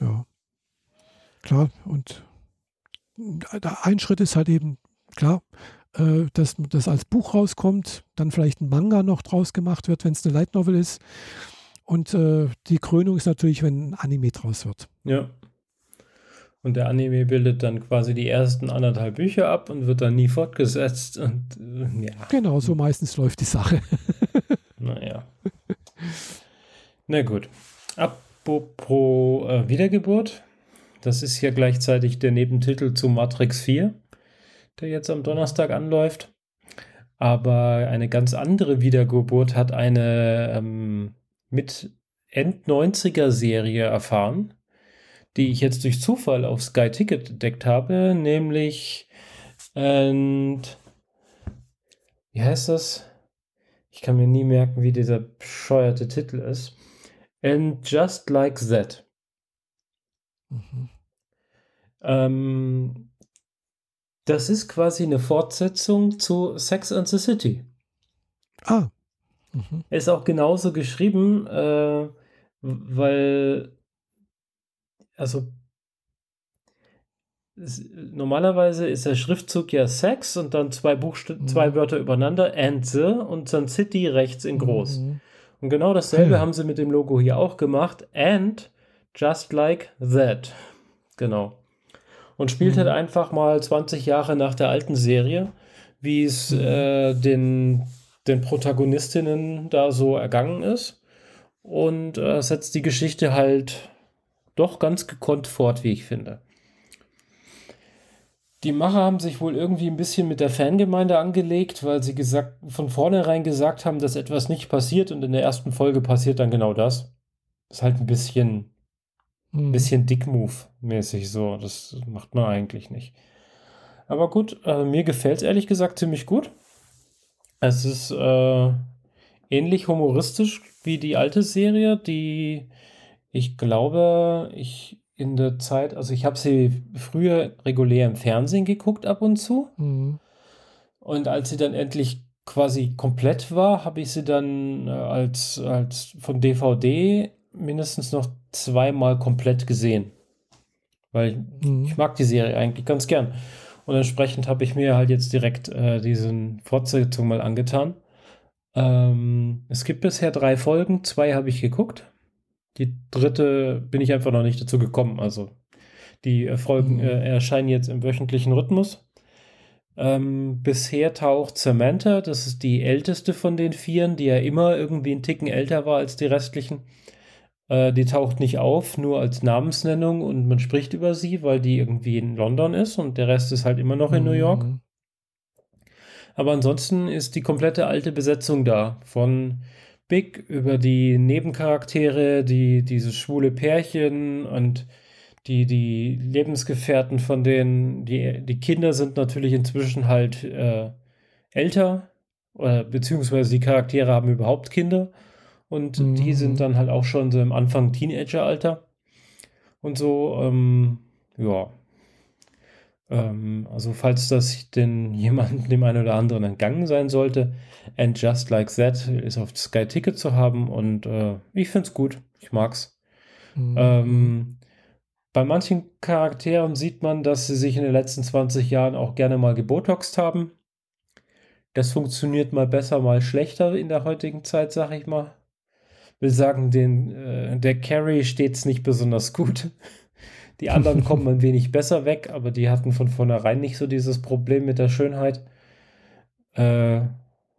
Ja. Klar, und ein Schritt ist halt eben, klar, äh, dass das als Buch rauskommt, dann vielleicht ein Manga noch draus gemacht wird, wenn es eine Light Novel ist. Und äh, die Krönung ist natürlich, wenn ein Anime draus wird. Ja. Und der Anime bildet dann quasi die ersten anderthalb Bücher ab und wird dann nie fortgesetzt. Und, äh, ja. Genau, so meistens läuft die Sache. <laughs> naja. Na gut. Apropos äh, Wiedergeburt. Das ist ja gleichzeitig der Nebentitel zu Matrix 4, der jetzt am Donnerstag anläuft. Aber eine ganz andere Wiedergeburt hat eine ähm, mit End-90er-Serie erfahren die ich jetzt durch Zufall auf Sky Ticket entdeckt habe, nämlich and, wie heißt das? Ich kann mir nie merken, wie dieser bescheuerte Titel ist. And Just Like That. Mhm. Ähm, das ist quasi eine Fortsetzung zu Sex and the City. Ah. Mhm. Ist auch genauso geschrieben, äh, weil also normalerweise ist der Schriftzug ja Sex und dann zwei Buchst mhm. zwei Wörter übereinander, and the und dann City rechts in groß. Mhm. Und genau dasselbe ja. haben sie mit dem Logo hier auch gemacht. And just like that. Genau. Und spielt halt mhm. halt einfach mal 20 Jahre nach der alten Serie, wie es mhm. äh, den, den Protagonistinnen da so ergangen ist. Und äh, setzt die Geschichte halt doch ganz gekonnt fort, wie ich finde. Die Macher haben sich wohl irgendwie ein bisschen mit der Fangemeinde angelegt, weil sie gesagt, von vornherein gesagt haben, dass etwas nicht passiert und in der ersten Folge passiert dann genau das. Ist halt ein bisschen, ein hm. bisschen Dick-Move-mäßig so. Das macht man eigentlich nicht. Aber gut, äh, mir gefällt es ehrlich gesagt ziemlich gut. Es ist äh, ähnlich humoristisch wie die alte Serie, die ich glaube, ich in der Zeit, also ich habe sie früher regulär im Fernsehen geguckt ab und zu. Mhm. Und als sie dann endlich quasi komplett war, habe ich sie dann äh, als, als von DVD mindestens noch zweimal komplett gesehen. Weil mhm. ich mag die Serie eigentlich ganz gern. Und entsprechend habe ich mir halt jetzt direkt äh, diesen Fortsetzung mal angetan. Ähm, es gibt bisher drei Folgen, zwei habe ich geguckt. Die dritte bin ich einfach noch nicht dazu gekommen. Also die äh, Folgen mhm. äh, erscheinen jetzt im wöchentlichen Rhythmus. Ähm, bisher taucht Samantha, das ist die älteste von den Vieren, die ja immer irgendwie einen Ticken älter war als die restlichen. Äh, die taucht nicht auf, nur als Namensnennung und man spricht über sie, weil die irgendwie in London ist und der Rest ist halt immer noch in mhm. New York. Mhm. Aber ansonsten ist die komplette alte Besetzung da. Von Big über die Nebencharaktere, die dieses schwule Pärchen und die, die Lebensgefährten von denen, die, die Kinder sind natürlich inzwischen halt äh, älter, oder, beziehungsweise die Charaktere haben überhaupt Kinder und mhm. die sind dann halt auch schon so im Anfang Teenageralter und so, ähm, ja, ähm, also falls das denn <laughs> jemandem dem einen oder anderen entgangen sein sollte, And Just Like That ist auf Sky Ticket zu haben und äh, ich finde es gut. Ich mag's. Mhm. Ähm, bei manchen Charakteren sieht man, dass sie sich in den letzten 20 Jahren auch gerne mal gebotoxt haben. Das funktioniert mal besser, mal schlechter in der heutigen Zeit, sag ich mal. Will sagen, den, äh, der Carry steht nicht besonders gut. Die anderen <laughs> kommen ein wenig besser weg, aber die hatten von vornherein nicht so dieses Problem mit der Schönheit. Äh,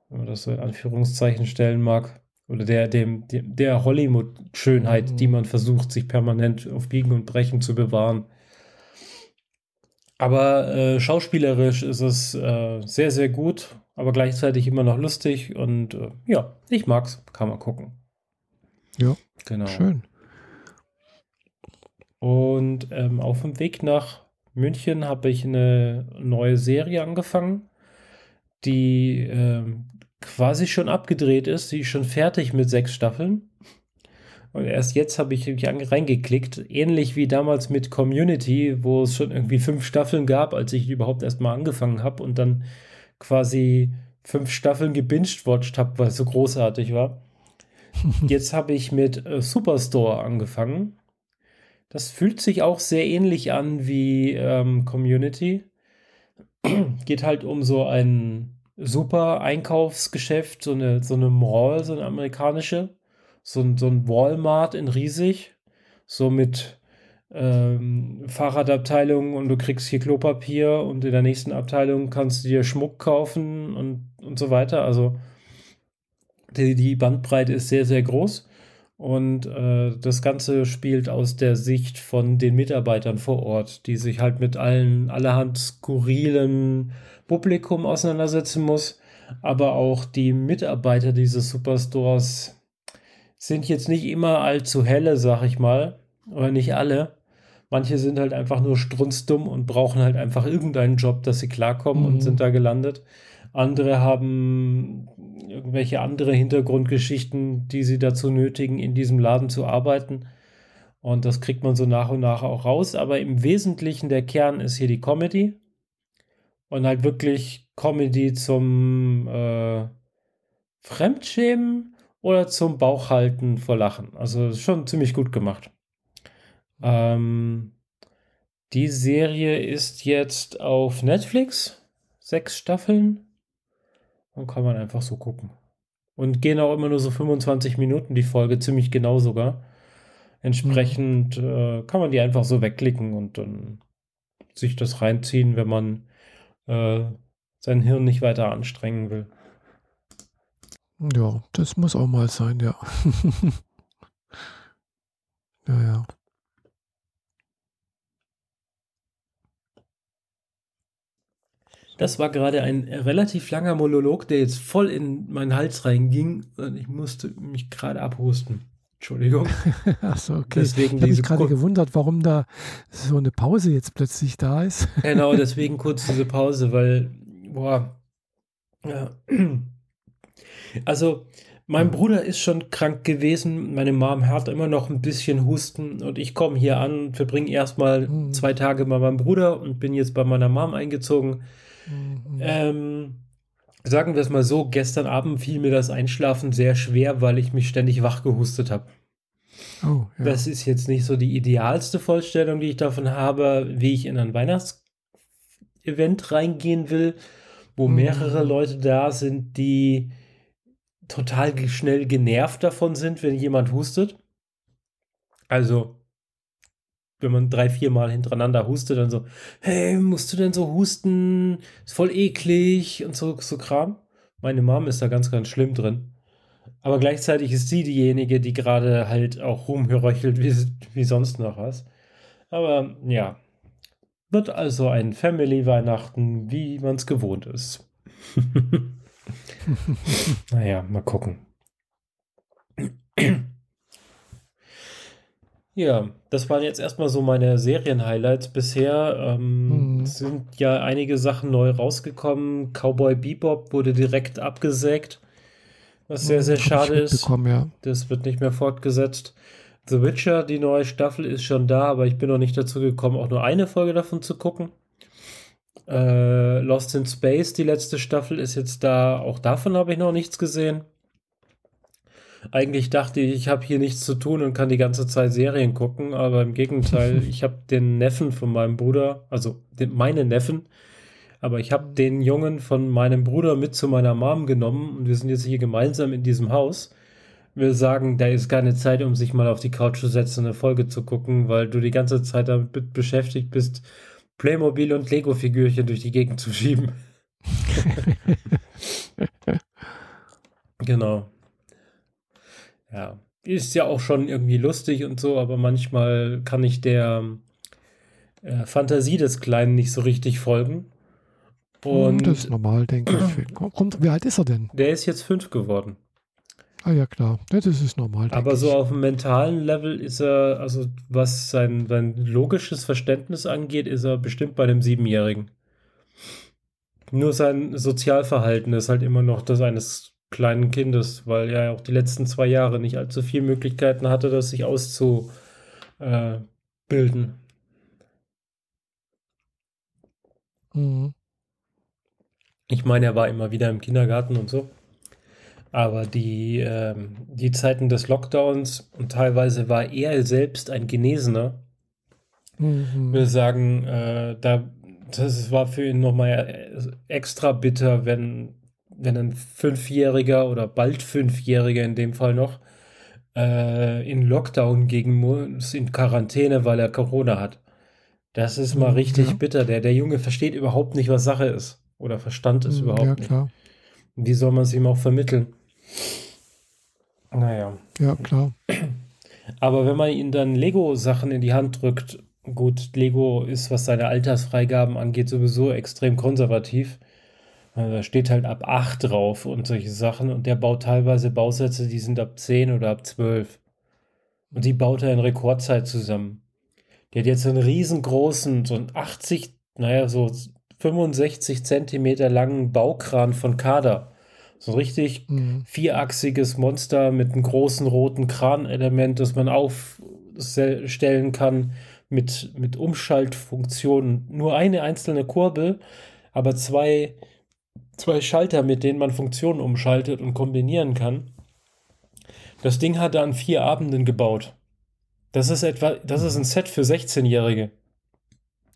wenn man das so in Anführungszeichen stellen mag. Oder der, dem, der Hollywood-Schönheit, mhm. die man versucht, sich permanent auf Biegen und Brechen zu bewahren. Aber äh, schauspielerisch ist es äh, sehr, sehr gut, aber gleichzeitig immer noch lustig und äh, ja, ich mag's, kann man gucken. Ja, genau. Schön. Und ähm, auf dem Weg nach München habe ich eine neue Serie angefangen, die ähm, quasi schon abgedreht ist. Sie ist schon fertig mit sechs Staffeln. Und erst jetzt habe ich mich reingeklickt, ähnlich wie damals mit Community, wo es schon irgendwie fünf Staffeln gab, als ich überhaupt erst mal angefangen habe und dann quasi fünf Staffeln gebinged-watched habe, weil es so großartig war. <laughs> jetzt habe ich mit äh, Superstore angefangen. Das fühlt sich auch sehr ähnlich an wie ähm, Community. <clears throat> Geht halt um so ein super Einkaufsgeschäft, so eine, so eine Mall, so eine amerikanische so, ein, so ein Walmart in riesig, so mit ähm, Fahrradabteilung und du kriegst hier Klopapier und in der nächsten Abteilung kannst du dir Schmuck kaufen und, und so weiter. Also die, die Bandbreite ist sehr, sehr groß. Und äh, das Ganze spielt aus der Sicht von den Mitarbeitern vor Ort, die sich halt mit allen allerhand skurrilen Publikum auseinandersetzen muss. Aber auch die Mitarbeiter dieses Superstores sind jetzt nicht immer allzu helle, sag ich mal. Oder nicht alle. Manche sind halt einfach nur strunzdumm und brauchen halt einfach irgendeinen Job, dass sie klarkommen mhm. und sind da gelandet. Andere haben irgendwelche andere Hintergrundgeschichten, die sie dazu nötigen, in diesem Laden zu arbeiten. Und das kriegt man so nach und nach auch raus. Aber im Wesentlichen der Kern ist hier die Comedy. Und halt wirklich Comedy zum äh, Fremdschämen oder zum Bauchhalten vor Lachen. Also schon ziemlich gut gemacht. Ähm, die Serie ist jetzt auf Netflix. Sechs Staffeln. Und kann man einfach so gucken. Und gehen auch immer nur so 25 Minuten die Folge, ziemlich genau sogar. Entsprechend mhm. äh, kann man die einfach so wegklicken und dann sich das reinziehen, wenn man äh, sein Hirn nicht weiter anstrengen will. Ja, das muss auch mal sein, ja. <laughs> ja, ja. Das war gerade ein relativ langer Monolog, der jetzt voll in meinen Hals reinging und ich musste mich gerade abhusten. Entschuldigung. <laughs> Achso, okay. Deswegen ich habe mich gerade gewundert, warum da so eine Pause jetzt plötzlich da ist. <laughs> genau, deswegen kurz diese Pause, weil, boah, ja. Also, mein Bruder ist schon krank gewesen. Meine Mom hat immer noch ein bisschen Husten und ich komme hier an, verbringe erstmal mhm. zwei Tage bei meinem Bruder und bin jetzt bei meiner Mom eingezogen. Mhm. Ähm, sagen wir es mal so: Gestern Abend fiel mir das Einschlafen sehr schwer, weil ich mich ständig wach gehustet habe. Oh, ja. Das ist jetzt nicht so die idealste Vollstellung, die ich davon habe, wie ich in ein Weihnachtsevent reingehen will, wo mhm. mehrere Leute da sind, die total schnell genervt davon sind, wenn jemand hustet. Also, wenn man drei, vier Mal hintereinander hustet, dann so, hey, musst du denn so husten? Ist voll eklig und so, so Kram. Meine Mom ist da ganz, ganz schlimm drin. Aber gleichzeitig ist sie diejenige, die gerade halt auch rumgeröchelt wie, wie sonst noch was. Aber ja, wird also ein Family-Weihnachten, wie man es gewohnt ist. <laughs> naja, mal gucken. Ja, das waren jetzt erstmal so meine Serien-Highlights bisher. Ähm, mhm. Sind ja einige Sachen neu rausgekommen. Cowboy Bebop wurde direkt abgesägt, was sehr, sehr schade ist. Ja. Das wird nicht mehr fortgesetzt. The Witcher, die neue Staffel, ist schon da, aber ich bin noch nicht dazu gekommen, auch nur eine Folge davon zu gucken. Äh, Lost in Space, die letzte Staffel, ist jetzt da. Auch davon habe ich noch nichts gesehen. Eigentlich dachte ich, ich habe hier nichts zu tun und kann die ganze Zeit Serien gucken, aber im Gegenteil, <laughs> ich habe den Neffen von meinem Bruder, also den, meine Neffen, Aber ich habe den Jungen von meinem Bruder mit zu meiner Mom genommen und wir sind jetzt hier gemeinsam in diesem Haus. Wir sagen, da ist keine Zeit, um sich mal auf die Couch zu setzen und eine Folge zu gucken, weil du die ganze Zeit damit beschäftigt bist, Playmobil und Lego-Figürchen durch die Gegend zu schieben. <laughs> genau. Ja, ist ja auch schon irgendwie lustig und so, aber manchmal kann ich der äh, Fantasie des Kleinen nicht so richtig folgen. Hm, und das ist normal, denke ich. <clears throat> Kommt, wie alt ist er denn? Der ist jetzt fünf geworden. Ah ja, klar. das ist normal. Aber so auf dem mentalen Level ist er, also was sein, sein logisches Verständnis angeht, ist er bestimmt bei einem Siebenjährigen. Nur sein Sozialverhalten ist halt immer noch das eines kleinen Kindes, weil er auch die letzten zwei Jahre nicht allzu viele Möglichkeiten hatte, das sich auszubilden. Mhm. Ich meine, er war immer wieder im Kindergarten und so. Aber die, ähm, die Zeiten des Lockdowns und teilweise war er selbst ein Genesener. Mhm. Wir sagen, äh, da, das war für ihn nochmal extra bitter, wenn, wenn ein Fünfjähriger oder bald Fünfjähriger in dem Fall noch äh, in Lockdown gehen muss, in Quarantäne, weil er Corona hat. Das ist mal mhm, richtig ja. bitter. Der, der Junge versteht überhaupt nicht, was Sache ist. Oder verstand es mhm, überhaupt ja, klar. nicht. Wie soll man es ihm auch vermitteln? Naja. Ja, klar. Aber wenn man ihnen dann Lego-Sachen in die Hand drückt, gut, Lego ist, was seine Altersfreigaben angeht, sowieso extrem konservativ. Da steht halt ab 8 drauf und solche Sachen. Und der baut teilweise Bausätze, die sind ab 10 oder ab 12. Und die baut er in Rekordzeit zusammen. Der hat jetzt einen riesengroßen, so einen 80, naja, so 65 Zentimeter langen Baukran von Kader. So ein richtig mhm. vierachsiges Monster mit einem großen roten Kranelement, das man aufstellen kann mit, mit Umschaltfunktionen. Nur eine einzelne Kurbel, aber zwei, zwei Schalter, mit denen man Funktionen umschaltet und kombinieren kann. Das Ding hat er an vier Abenden gebaut. Das ist etwa, das ist ein Set für 16-Jährige.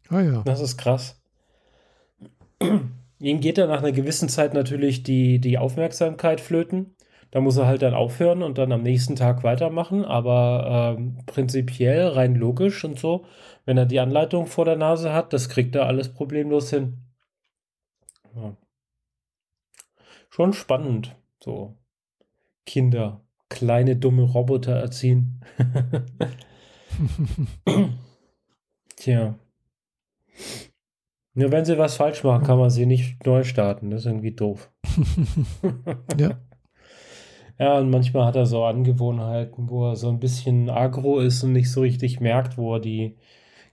Ah ja. Das ist krass. Ihm geht dann nach einer gewissen Zeit natürlich die, die Aufmerksamkeit flöten. Da muss er halt dann aufhören und dann am nächsten Tag weitermachen. Aber ähm, prinzipiell, rein logisch und so, wenn er die Anleitung vor der Nase hat, das kriegt er alles problemlos hin. Ja. Schon spannend, so Kinder, kleine dumme Roboter erziehen. <laughs> Tja. Nur wenn sie was falsch machen, kann man sie nicht neu starten. Das ist irgendwie doof. ja. <laughs> Ja, und manchmal hat er so Angewohnheiten, wo er so ein bisschen agro ist und nicht so richtig merkt, wo er die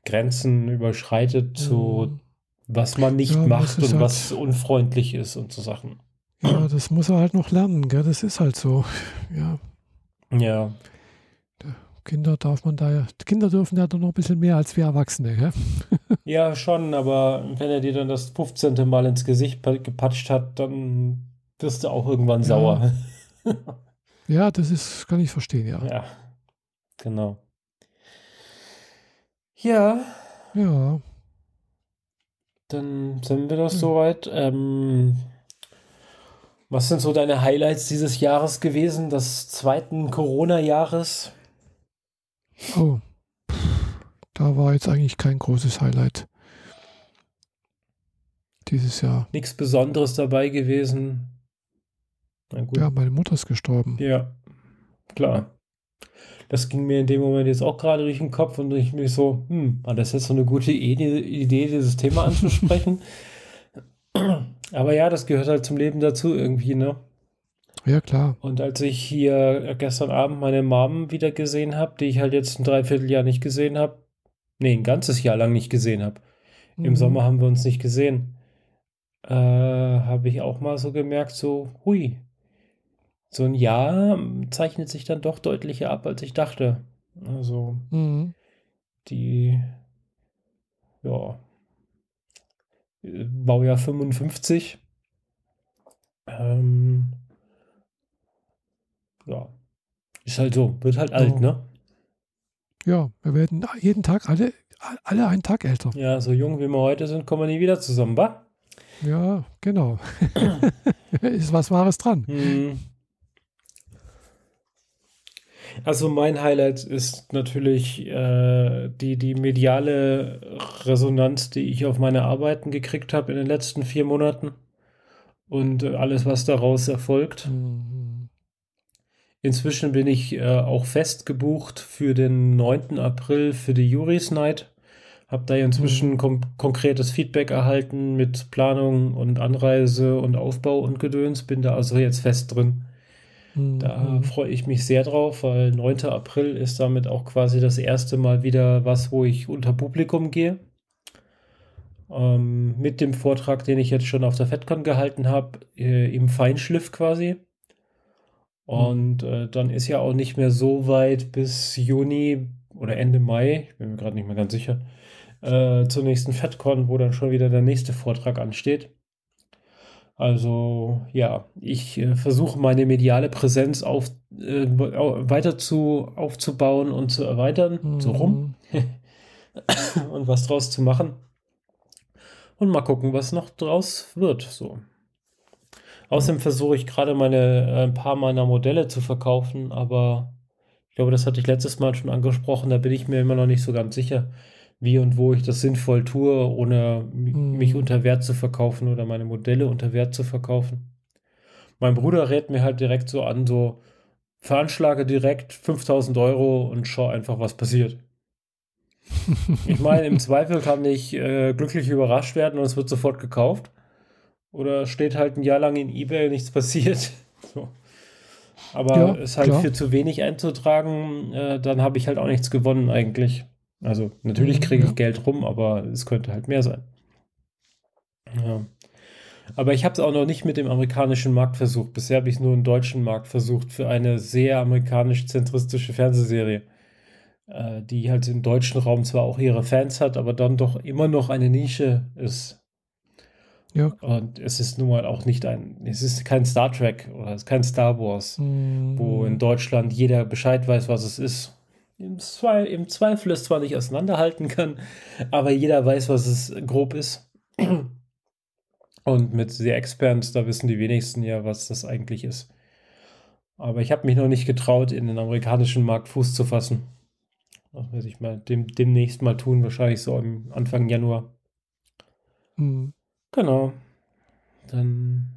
Grenzen überschreitet zu mhm. was man nicht ja, macht und halt, was unfreundlich ist und so Sachen. Ja, das muss er halt noch lernen, gell? Das ist halt so. Ja. Ja. Kinder darf man da ja, Kinder dürfen ja doch noch ein bisschen mehr als wir Erwachsene, gell? <laughs> Ja, schon, aber wenn er dir dann das 15. Mal ins Gesicht gepatscht hat, dann wirst du auch irgendwann ja. sauer. <laughs> ja, das ist, kann ich verstehen, ja. Ja, genau. Ja. Ja. Dann sind wir das hm. soweit. Ähm, was sind so deine Highlights dieses Jahres gewesen, des zweiten Corona-Jahres? Oh, da war jetzt eigentlich kein großes Highlight dieses Jahr. Nichts Besonderes dabei gewesen. Ja, meine Mutter ist gestorben. Ja, klar. Das ging mir in dem Moment jetzt auch gerade durch den Kopf und ich mich so, hm, war das jetzt so eine gute Idee, dieses Thema anzusprechen? <clears throat> Aber ja, das gehört halt zum Leben dazu irgendwie, ne? Ja, klar. Und als ich hier gestern Abend meine Mom wieder gesehen habe, die ich halt jetzt ein Dreivierteljahr nicht gesehen habe, nee, ein ganzes Jahr lang nicht gesehen habe. Mhm. Im Sommer haben wir uns nicht gesehen. Äh, habe ich auch mal so gemerkt, so, hui, so ein Jahr zeichnet sich dann doch deutlicher ab, als ich dachte. Also, mhm. die, ja, Baujahr 55. Ähm, ja, ist halt so, wird halt alt, ne? Ja, wir werden jeden Tag alle, alle einen Tag älter. Ja, so jung wie wir heute sind, kommen wir nie wieder zusammen, wa? Ja, genau. <laughs> ist was Wahres dran. Hm. Also mein Highlight ist natürlich äh, die, die mediale Resonanz, die ich auf meine Arbeiten gekriegt habe in den letzten vier Monaten und äh, alles, was daraus erfolgt. Mhm. Inzwischen bin ich äh, auch fest gebucht für den 9. April für die Juris Night. Habe da inzwischen mhm. konkretes Feedback erhalten mit Planung und Anreise und Aufbau und Gedöns. Bin da also jetzt fest drin. Da mhm. freue ich mich sehr drauf, weil 9. April ist damit auch quasi das erste Mal wieder was, wo ich unter Publikum gehe. Ähm, mit dem Vortrag, den ich jetzt schon auf der FedCon gehalten habe, äh, im Feinschliff quasi. Und äh, dann ist ja auch nicht mehr so weit bis Juni oder Ende Mai, ich bin mir gerade nicht mehr ganz sicher, äh, zur nächsten FedCon, wo dann schon wieder der nächste Vortrag ansteht. Also ja, ich äh, versuche meine mediale Präsenz auf, äh, weiter zu, aufzubauen und zu erweitern, mhm. so rum. <laughs> und was draus zu machen. Und mal gucken, was noch draus wird. So. Außerdem versuche ich gerade meine äh, ein paar meiner Modelle zu verkaufen, aber ich glaube, das hatte ich letztes Mal schon angesprochen, da bin ich mir immer noch nicht so ganz sicher wie und wo ich das sinnvoll tue, ohne mhm. mich unter Wert zu verkaufen oder meine Modelle unter Wert zu verkaufen. Mein Bruder rät mir halt direkt so an, so veranschlage direkt 5000 Euro und schau einfach, was passiert. <laughs> ich meine, im Zweifel kann ich äh, glücklich überrascht werden und es wird sofort gekauft. Oder steht halt ein Jahr lang in Ebay und nichts passiert. <laughs> so. Aber ja, es halt klar. für zu wenig einzutragen, äh, dann habe ich halt auch nichts gewonnen eigentlich. Also natürlich kriege ich ja. Geld rum, aber es könnte halt mehr sein. Ja. Aber ich habe es auch noch nicht mit dem amerikanischen Markt versucht. Bisher habe ich nur einen deutschen Markt versucht für eine sehr amerikanisch-zentristische Fernsehserie, äh, die halt im deutschen Raum zwar auch ihre Fans hat, aber dann doch immer noch eine Nische ist. Ja. Und es ist nun mal auch nicht ein, es ist kein Star Trek oder es ist kein Star Wars, mm. wo in Deutschland jeder Bescheid weiß, was es ist im, Zweifel, im Zweifel es zwar nicht auseinanderhalten kann, aber jeder weiß, was es grob ist. Und mit The Expanse, da wissen die wenigsten ja, was das eigentlich ist. Aber ich habe mich noch nicht getraut, in den amerikanischen Markt Fuß zu fassen. Das werde ich mal dem, demnächst mal tun, wahrscheinlich so im Anfang Januar. Mhm. Genau. Dann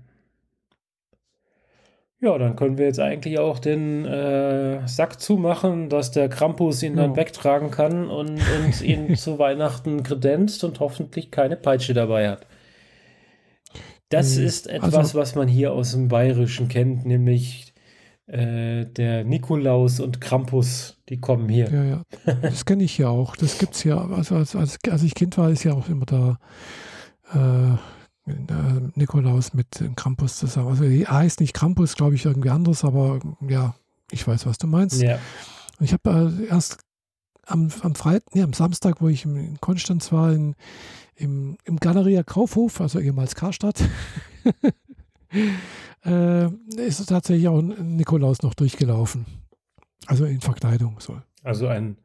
ja, dann können wir jetzt eigentlich auch den äh, Sack zumachen, dass der Krampus ihn dann ja. wegtragen kann und, und <laughs> ihn zu Weihnachten kredenzt und hoffentlich keine Peitsche dabei hat. Das mhm. ist etwas, also, was man hier aus dem Bayerischen kennt, nämlich äh, der Nikolaus und Krampus, die kommen hier. Ja, ja. Das kenne ich ja auch. Das gibt es ja. Also als, als, als ich Kind war, ist ja auch immer da. Äh, Nikolaus mit Krampus zusammen. Also die heißt nicht Krampus, glaube ich, irgendwie anders, aber ja, ich weiß, was du meinst. Ja. Und ich habe äh, erst am, am Freitag, nee, am Samstag, wo ich in Konstanz war, in, im, im Galeria Kaufhof, also ehemals Karstadt, <laughs> äh, ist tatsächlich auch Nikolaus noch durchgelaufen. Also in Verkleidung. So. Also ein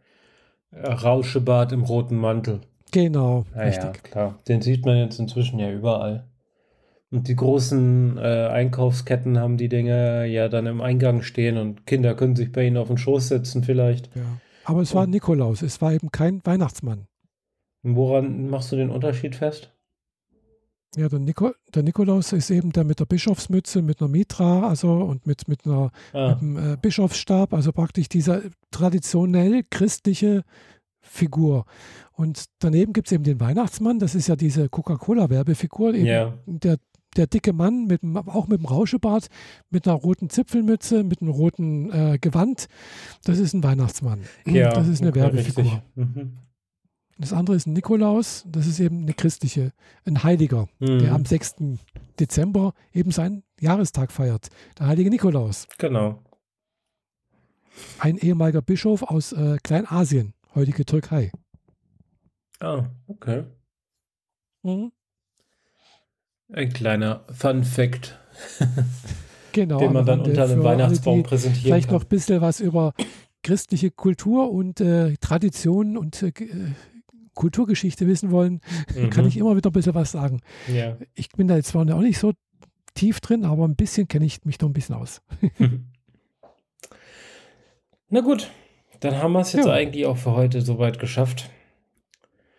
Rauschebart im roten Mantel. Genau, ja, richtig. Ja, klar. Den sieht man jetzt inzwischen ja überall. Und die großen äh, Einkaufsketten haben die Dinge ja dann im Eingang stehen und Kinder können sich bei ihnen auf den Schoß setzen vielleicht. Ja. Aber es war Nikolaus, es war eben kein Weihnachtsmann. Und woran machst du den Unterschied fest? Ja, der, Nico, der Nikolaus ist eben der mit der Bischofsmütze, mit einer Mitra, also und mit, mit, einer, ah. mit einem äh, Bischofsstab, also praktisch dieser traditionell christliche Figur. Und daneben gibt es eben den Weihnachtsmann, das ist ja diese Coca-Cola-Werbefigur, yeah. der, der dicke Mann, mit, auch mit dem Rauschebart, mit einer roten Zipfelmütze, mit einem roten äh, Gewand. Das ist ein Weihnachtsmann. Ja, das ist eine Werbefigur. Mhm. Das andere ist ein Nikolaus, das ist eben eine christliche, ein Heiliger, mhm. der am 6. Dezember eben seinen Jahrestag feiert. Der heilige Nikolaus. Genau. Ein ehemaliger Bischof aus äh, Kleinasien, heutige Türkei. Ah, okay. Mhm. Ein kleiner Fun Fact. <laughs> genau. Den man dann unter einem Weihnachtsbaum präsentieren vielleicht kann. noch ein bisschen was über christliche Kultur und äh, Traditionen und äh, Kulturgeschichte wissen wollen, <laughs> mhm. kann ich immer wieder ein bisschen was sagen. Ja. Ich bin da jetzt zwar auch nicht so tief drin, aber ein bisschen kenne ich mich doch ein bisschen aus. <laughs> Na gut, dann haben wir es jetzt ja. eigentlich auch für heute soweit geschafft.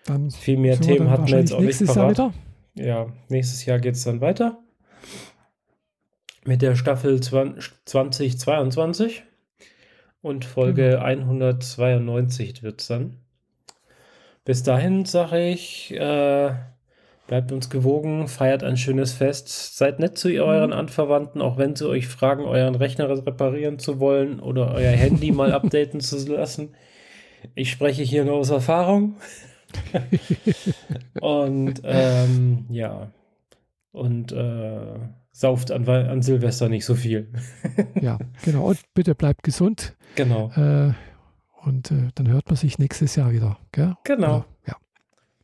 Dann Viel mehr Themen hatten wir jetzt auch nicht parat. Jahr wieder? Ja, nächstes Jahr geht es dann weiter mit der Staffel 2022 und Folge genau. 192 wird es dann. Bis dahin sage ich, äh, bleibt uns gewogen, feiert ein schönes Fest, seid nett zu euren mhm. Anverwandten, auch wenn sie euch fragen, euren Rechner reparieren zu wollen oder euer Handy mal <laughs> updaten zu lassen. Ich spreche hier nur aus Erfahrung. <laughs> und ähm, ja, und äh, sauft an, an Silvester nicht so viel. <laughs> ja, genau. Und bitte bleibt gesund. Genau. Äh, und äh, dann hört man sich nächstes Jahr wieder. Gell? Genau. ja.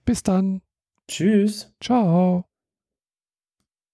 Bis dann. Tschüss. Ciao.